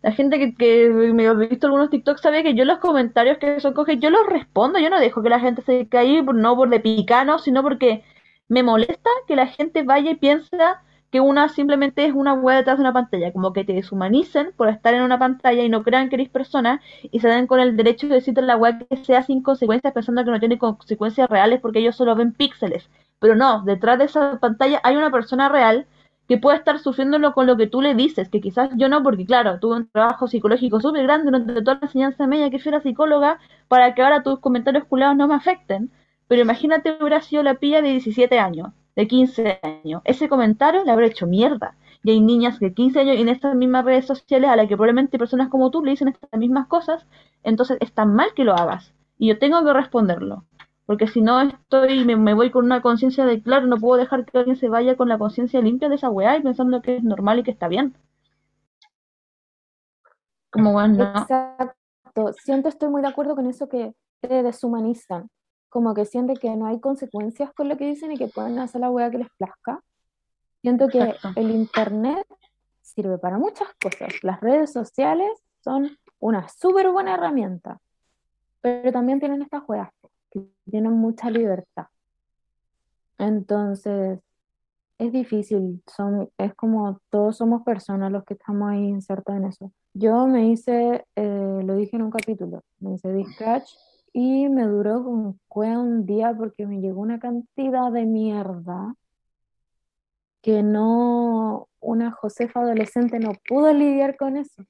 la gente que, que me ha visto algunos TikTok sabe que yo los comentarios que son coge, yo los respondo, yo no dejo que la gente se caiga, no por de picano, sino porque me molesta que la gente vaya y piensa que una simplemente es una web detrás de una pantalla, como que te deshumanicen por estar en una pantalla y no crean que eres persona y se den con el derecho de decirte en la web que sea sin consecuencias pensando que no tiene consecuencias reales porque ellos solo ven píxeles. Pero no, detrás de esa pantalla hay una persona real que puede estar sufriéndolo con lo que tú le dices, que quizás yo no, porque claro, tuve un trabajo psicológico súper grande durante toda la enseñanza media que fui la psicóloga para que ahora tus comentarios culados no me afecten. Pero imagínate hubiera sido la pilla de 17 años, de 15 años. Ese comentario le habrá hecho mierda. Y hay niñas de 15 años en estas mismas redes sociales a las que probablemente personas como tú le dicen estas mismas cosas, entonces está mal que lo hagas. Y yo tengo que responderlo. Porque si no estoy, me, voy con una conciencia de, claro, no puedo dejar que alguien se vaya con la conciencia limpia de esa weá y pensando que es normal y que está bien. Como bueno, no. Exacto. Siento, estoy muy de acuerdo con eso que te deshumanizan. Como que sienten que no hay consecuencias con lo que dicen y que pueden hacer la hueá que les plazca. Siento que Exacto. el internet sirve para muchas cosas. Las redes sociales son una súper buena herramienta, pero también tienen estas juegas que tienen mucha libertad. Entonces, es difícil, son, es como todos somos personas los que estamos ahí insertos en eso. Yo me hice, eh, lo dije en un capítulo, me hice Discratch y me duró un, fue un día porque me llegó una cantidad de mierda que no, una Josefa adolescente no pudo lidiar con eso.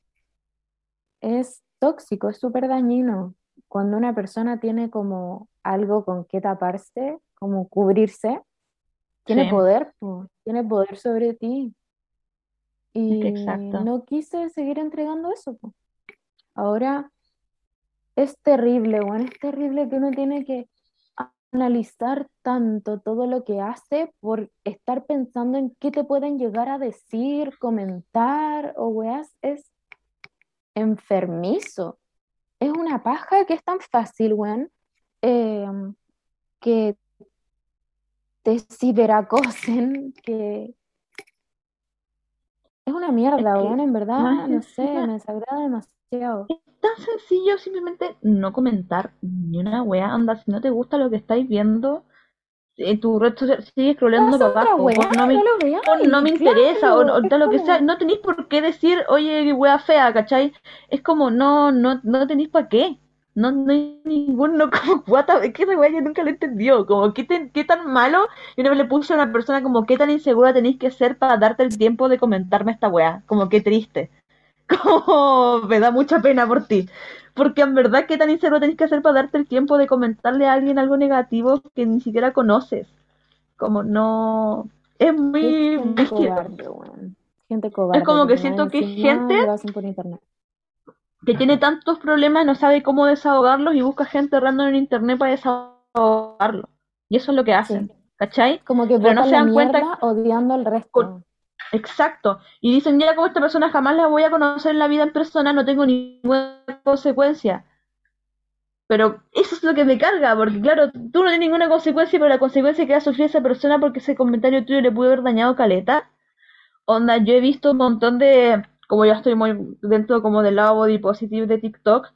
Es tóxico, es súper dañino. Cuando una persona tiene como algo con que taparse, como cubrirse, tiene Sí. poder, po, tiene poder sobre ti. Y Exacto. no quise seguir entregando eso, po. Ahora es terrible, bueno, es terrible que uno tiene que analizar tanto todo lo que hace por estar pensando en qué te pueden llegar a decir, comentar o weas, es enfermizo. Es una paja que es tan fácil, weón, eh, que te ciberacosen, que, Es una mierda, weón, en verdad, no sé, me desagrada demasiado. Tan sencillo simplemente no comentar ni una wea, anda, si no te gusta lo que estáis viendo, en tu red social sigue scrolleando Pasa para abajo, no me, no lo veáis, o no me claro, interesa, o, o es tal lo que sea, no tenéis por qué decir, oye, wea fea, ¿cachai? Es como, no, no, no tenéis para qué. No, no hay ninguno como, what es que esa wea yo nunca lo entendió, como, ¿qué, te- qué tan malo? Y una vez le puse a una persona como, ¿qué tan insegura tenéis que ser para darte el tiempo de comentarme esta wea? Como, qué triste. Como, me da mucha pena por ti. Porque en verdad, ¿qué tan inseguro tenés que hacer para darte el tiempo de comentarle a alguien algo negativo que ni siquiera conoces? Como no... Es Es muy... gente es cobarde. Gente cobarde. como que siento que encima gente- por internet. que tiene tantos problemas, no sabe cómo desahogarlos y busca gente random en internet para desahogarlos. Y eso es lo que hacen, ¿cachai? Como que Pero no se dan cuenta odiando al resto. Con- Exacto. Y dicen, ya como esta persona jamás la voy a conocer en la vida en persona, no tengo ninguna consecuencia. Pero eso es lo que me carga, porque claro, tú no tienes ninguna consecuencia, pero la consecuencia que va a sufrir esa persona porque ese comentario tuyo le pudo haber dañado caleta. Onda, yo he visto un montón de, como yo estoy muy dentro como del lado body positive de TikTok,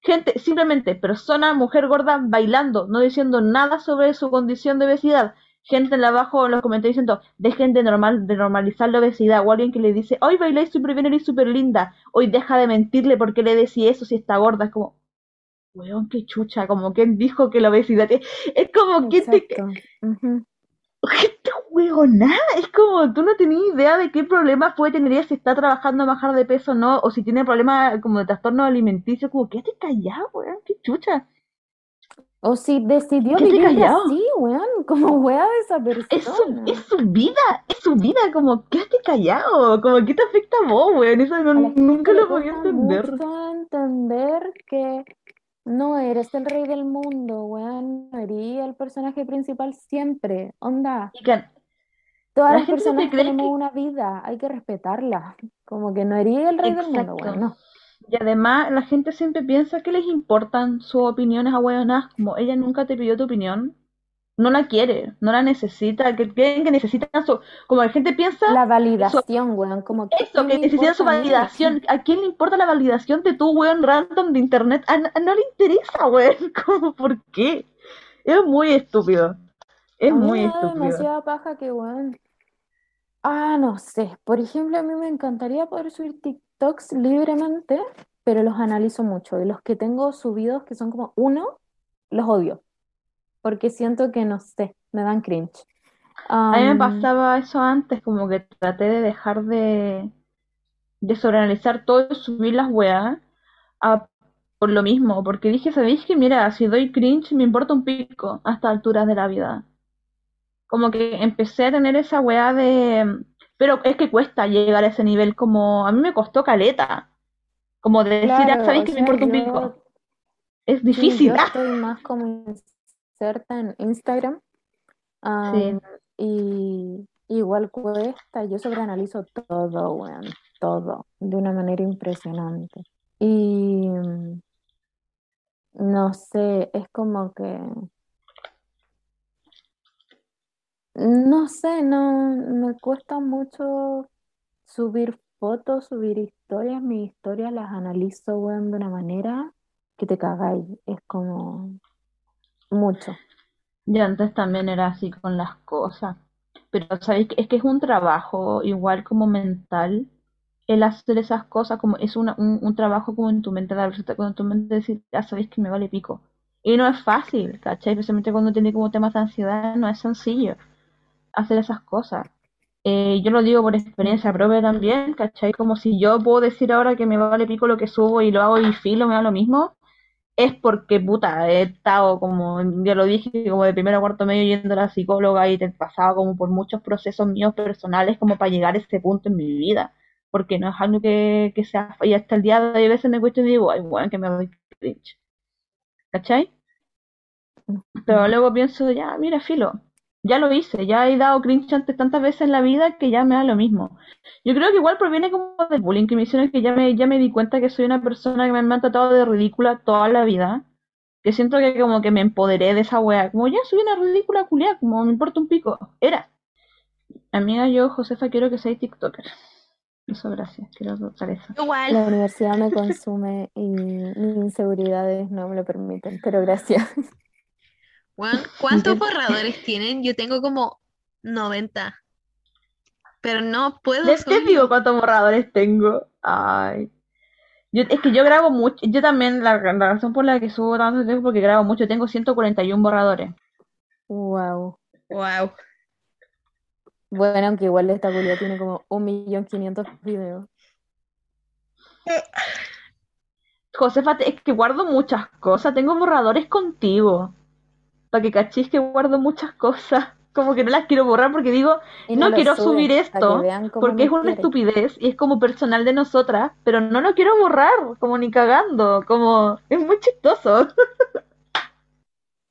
gente, simplemente persona, mujer gorda, bailando, no diciendo nada sobre su condición de obesidad. Gente en la abajo en los comentarios diciendo, dejen de normal, de normalizar la obesidad, o alguien que le dice, hoy bailáis súper bien, eres súper linda, hoy deja de mentirle porque le decís eso si está gorda, es como, weón, qué chucha, como quien dijo que la obesidad es, es como que te, Exacto. Ujú. Gente huevona, es como tú no tenías idea de qué problemas puede tener ella si está trabajando a bajar de peso o no, o si tiene problemas como de trastorno alimenticio, como quédate callado, weón, qué chucha. O si decidió vivir así, weón, como wea de esa Es su, persona. es su vida, es su vida, como quédate callado, como que te afecta a vos, weón, eso no- nunca lo podía entender. entender que no eres el rey del mundo, weón. No eres el personaje principal siempre. Onda, Y que- todas La las personas tenemos que- una vida, hay que respetarla. Como que no eres el rey del mundo, weón, no. Y además la gente siempre piensa que les importan sus opiniones ahueonadas, como ella nunca te pidió tu opinión, no la quiere, no la necesita, que creen que necesitan su, como la gente piensa La validación, weón, como que eso, que necesitan su validación, ¿a quién le importa la validación de tu weón random de internet? A, a no le interesa, weón, como, ¿por qué? Es muy estúpido, es A mí muy me da estúpido. demasiada paja que, weón. Ah, no sé. Por ejemplo, a mí me encantaría poder subir TikToks libremente, pero los analizo mucho. Y los que tengo subidos, que son como uno, los odio. Porque siento que, no sé, me dan cringe. A mí me pasaba eso antes, como que traté de dejar de, de sobreanalizar todo y subir las weas a- por lo mismo, porque dije, ¿sabéis que mira, si doy cringe me importa un pico a estas alturas de la vida? Como que empecé a tener esa wea de... Pero es que cuesta llegar a ese nivel, como a mí me costó caleta, como de decir, ah, ¿sabéis que me importa un pico? Es difícil, yo ah. estoy más como inserta en Instagram. Sí. y igual cuesta. Yo sobreanalizo todo, weón. Todo. De una manera impresionante. Y mm, no sé, es como que, no sé, no, me cuesta mucho subir fotos, subir historias. Mis historias las analizo, de una manera que te cagáis. Es como mucho. Yo antes también era así con las cosas, pero sabéis es que es un trabajo igual como mental el hacer esas cosas, como es un, un trabajo como en tu mente, cuenta, cuando tu mente decir, ya sabéis que me vale pico. Y no es fácil, ¿cachai? Especialmente cuando tiene como temas de ansiedad, no es sencillo hacer esas cosas. Eh, yo lo digo por experiencia propia también, ¿cachai? Como si yo puedo decir ahora que me vale pico lo que subo y lo hago y filo, me da lo mismo, es porque, puta, he estado como, ya lo dije, como de primero a cuarto medio yendo a la psicóloga y he pasado como por muchos procesos míos personales como para llegar a ese punto en mi vida. Porque no es algo que, que sea, y hasta el día de hoy a veces me cuestiono y digo, ay, bueno, que me doy cringe. ¿Cachai? Pero luego pienso, ya, mira, filo, ya lo hice, ya he dado cringe antes tantas veces en la vida que ya me da lo mismo. Yo creo que igual proviene como del bullying que me hicieron, que ya me, ya me di cuenta que soy una persona que me, me han tratado de ridícula toda la vida, que siento que como que me empoderé de esa wea, como ya soy una ridícula culiá, como me importa un pico, era. Amiga, yo, Josefa, quiero que seáis TikToker. Eso, gracias. Quiero eso. Igual. La universidad me consume y mis inseguridades no me lo permiten, pero gracias. ¿Cuántos borradores tienen? Yo tengo como 90. Pero no puedo Les te subir. digo cuántos borradores tengo. Ay. Yo, es que yo grabo mucho. Yo también, la, la razón por la que subo tanto tiempo es porque grabo mucho. Tengo 141 borradores. Wow. Wow. Bueno, aunque igual esta culia tiene como 1.500.000 videos. Josefa, te- es que guardo muchas cosas. Tengo borradores contigo. Para que cachis que guardo muchas cosas. Como que no las quiero borrar porque digo, Y no quiero subir esto porque es una quiere. estupidez y es como personal de nosotras, pero no lo quiero borrar, como ni cagando, como es muy chistoso.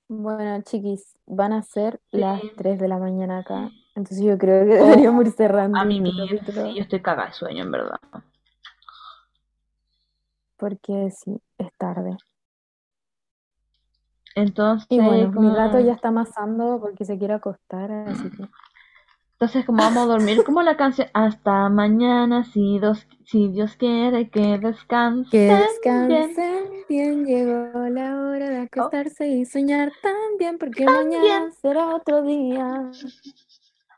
Bueno, chiquis, van a ser las Sí. 3 de la mañana acá. Entonces yo creo que deberíamos ir cerrando A mí capítulo. sí, yo estoy cagada de sueño, en verdad. Porque sí, es tarde. Entonces, Y bueno, mi gato ya está amasando porque se quiere acostar, así que entonces como vamos a dormir, como la canción, hasta mañana, si Dios, si Dios quiere que descansen que descansen bien, llegó la hora de acostarse y soñar también, porque mañana será otro día.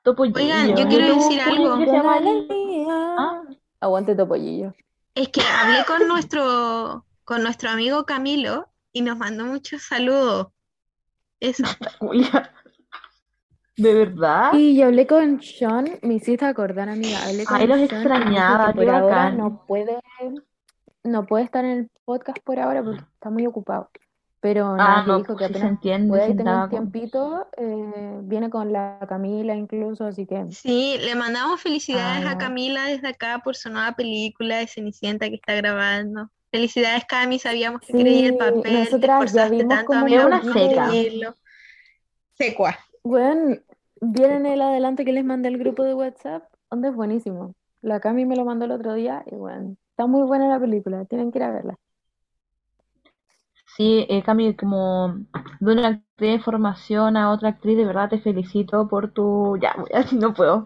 Topollillo. Oigan, yo quiero decir algo. Ah. Aguante Topollillo. Es que hablé con nuestro, con nuestro amigo Camilo y nos mandó muchos saludos. Eso. ¿De verdad? Y yo hablé con Sean, me hiciste acordar, amiga. Hablé con Ay, los Sean extrañaba, que por ahora no puede, no puede estar en el podcast por ahora porque está muy ocupado. Pero nada, Ah, me no, dijo que sí se apenas entiende, sí y tenga andaba un con- tiempito, eh, viene con la Camila incluso, así que Sí, le mandamos felicidades a Ah. Camila desde acá por su nueva película de Cenicienta que está grabando. Felicidades, Cami, sabíamos que quería el Sí, papel, nosotras ya vimos tanto, como amiga, un por poquito de- conseguirlo. Secua. Bueno, ¿vieron el adelanto que les mandé al grupo de WhatsApp? Onda es buenísimo. La Cami me lo mandó el otro día y bueno, está muy buena la película, tienen que ir a verla. Sí, eh, Cami, como de una actriz de formación a otra actriz, de verdad te felicito por tu... Ya, así no puedo.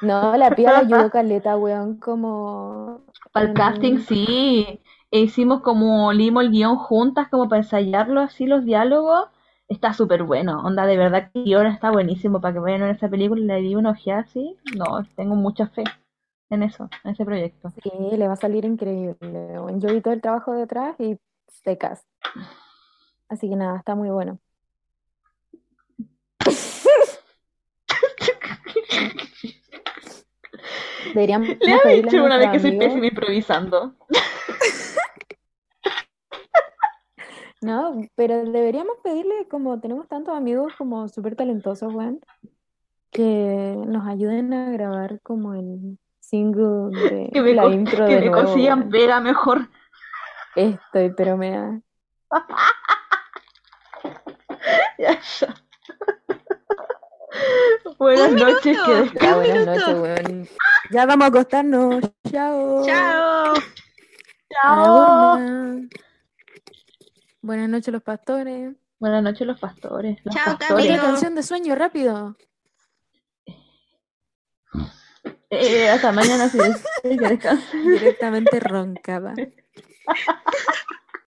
No, la pía la ayudó caleta, weón, como... Para el en- casting, sí. E hicimos como, leímos el guion juntas, como para ensayarlo así, los diálogos. Está súper bueno. Onda, de verdad que ahora está buenísimo para que vayan a ver esa película y le di una ojeada así. No, tengo mucha fe en eso, en ese proyecto. Sí, le va a salir increíble. Yo vi todo el trabajo detrás y secas. Así que nada, está muy bueno. Deberíamos Le a dicho una vez que soy pésima improvisando. No, pero deberíamos pedirle, como tenemos tantos amigos como súper talentosos, weón, que nos ayuden a grabar como el single de Que me, la intro que de me nuevo, consigan weón. Vera mejor. Estoy, pero me da. Ya, ya. Buenas noches, que. Ya, buenas noches, weón. Ya vamos a acostarnos. Chao. Chao. Chao. Buenas noches, los pastores. Buenas noches, los pastores. Los Chao, pastores. Otra Camilo. canción de sueño, rápido. Eh, hasta mañana, si. Directamente roncaba.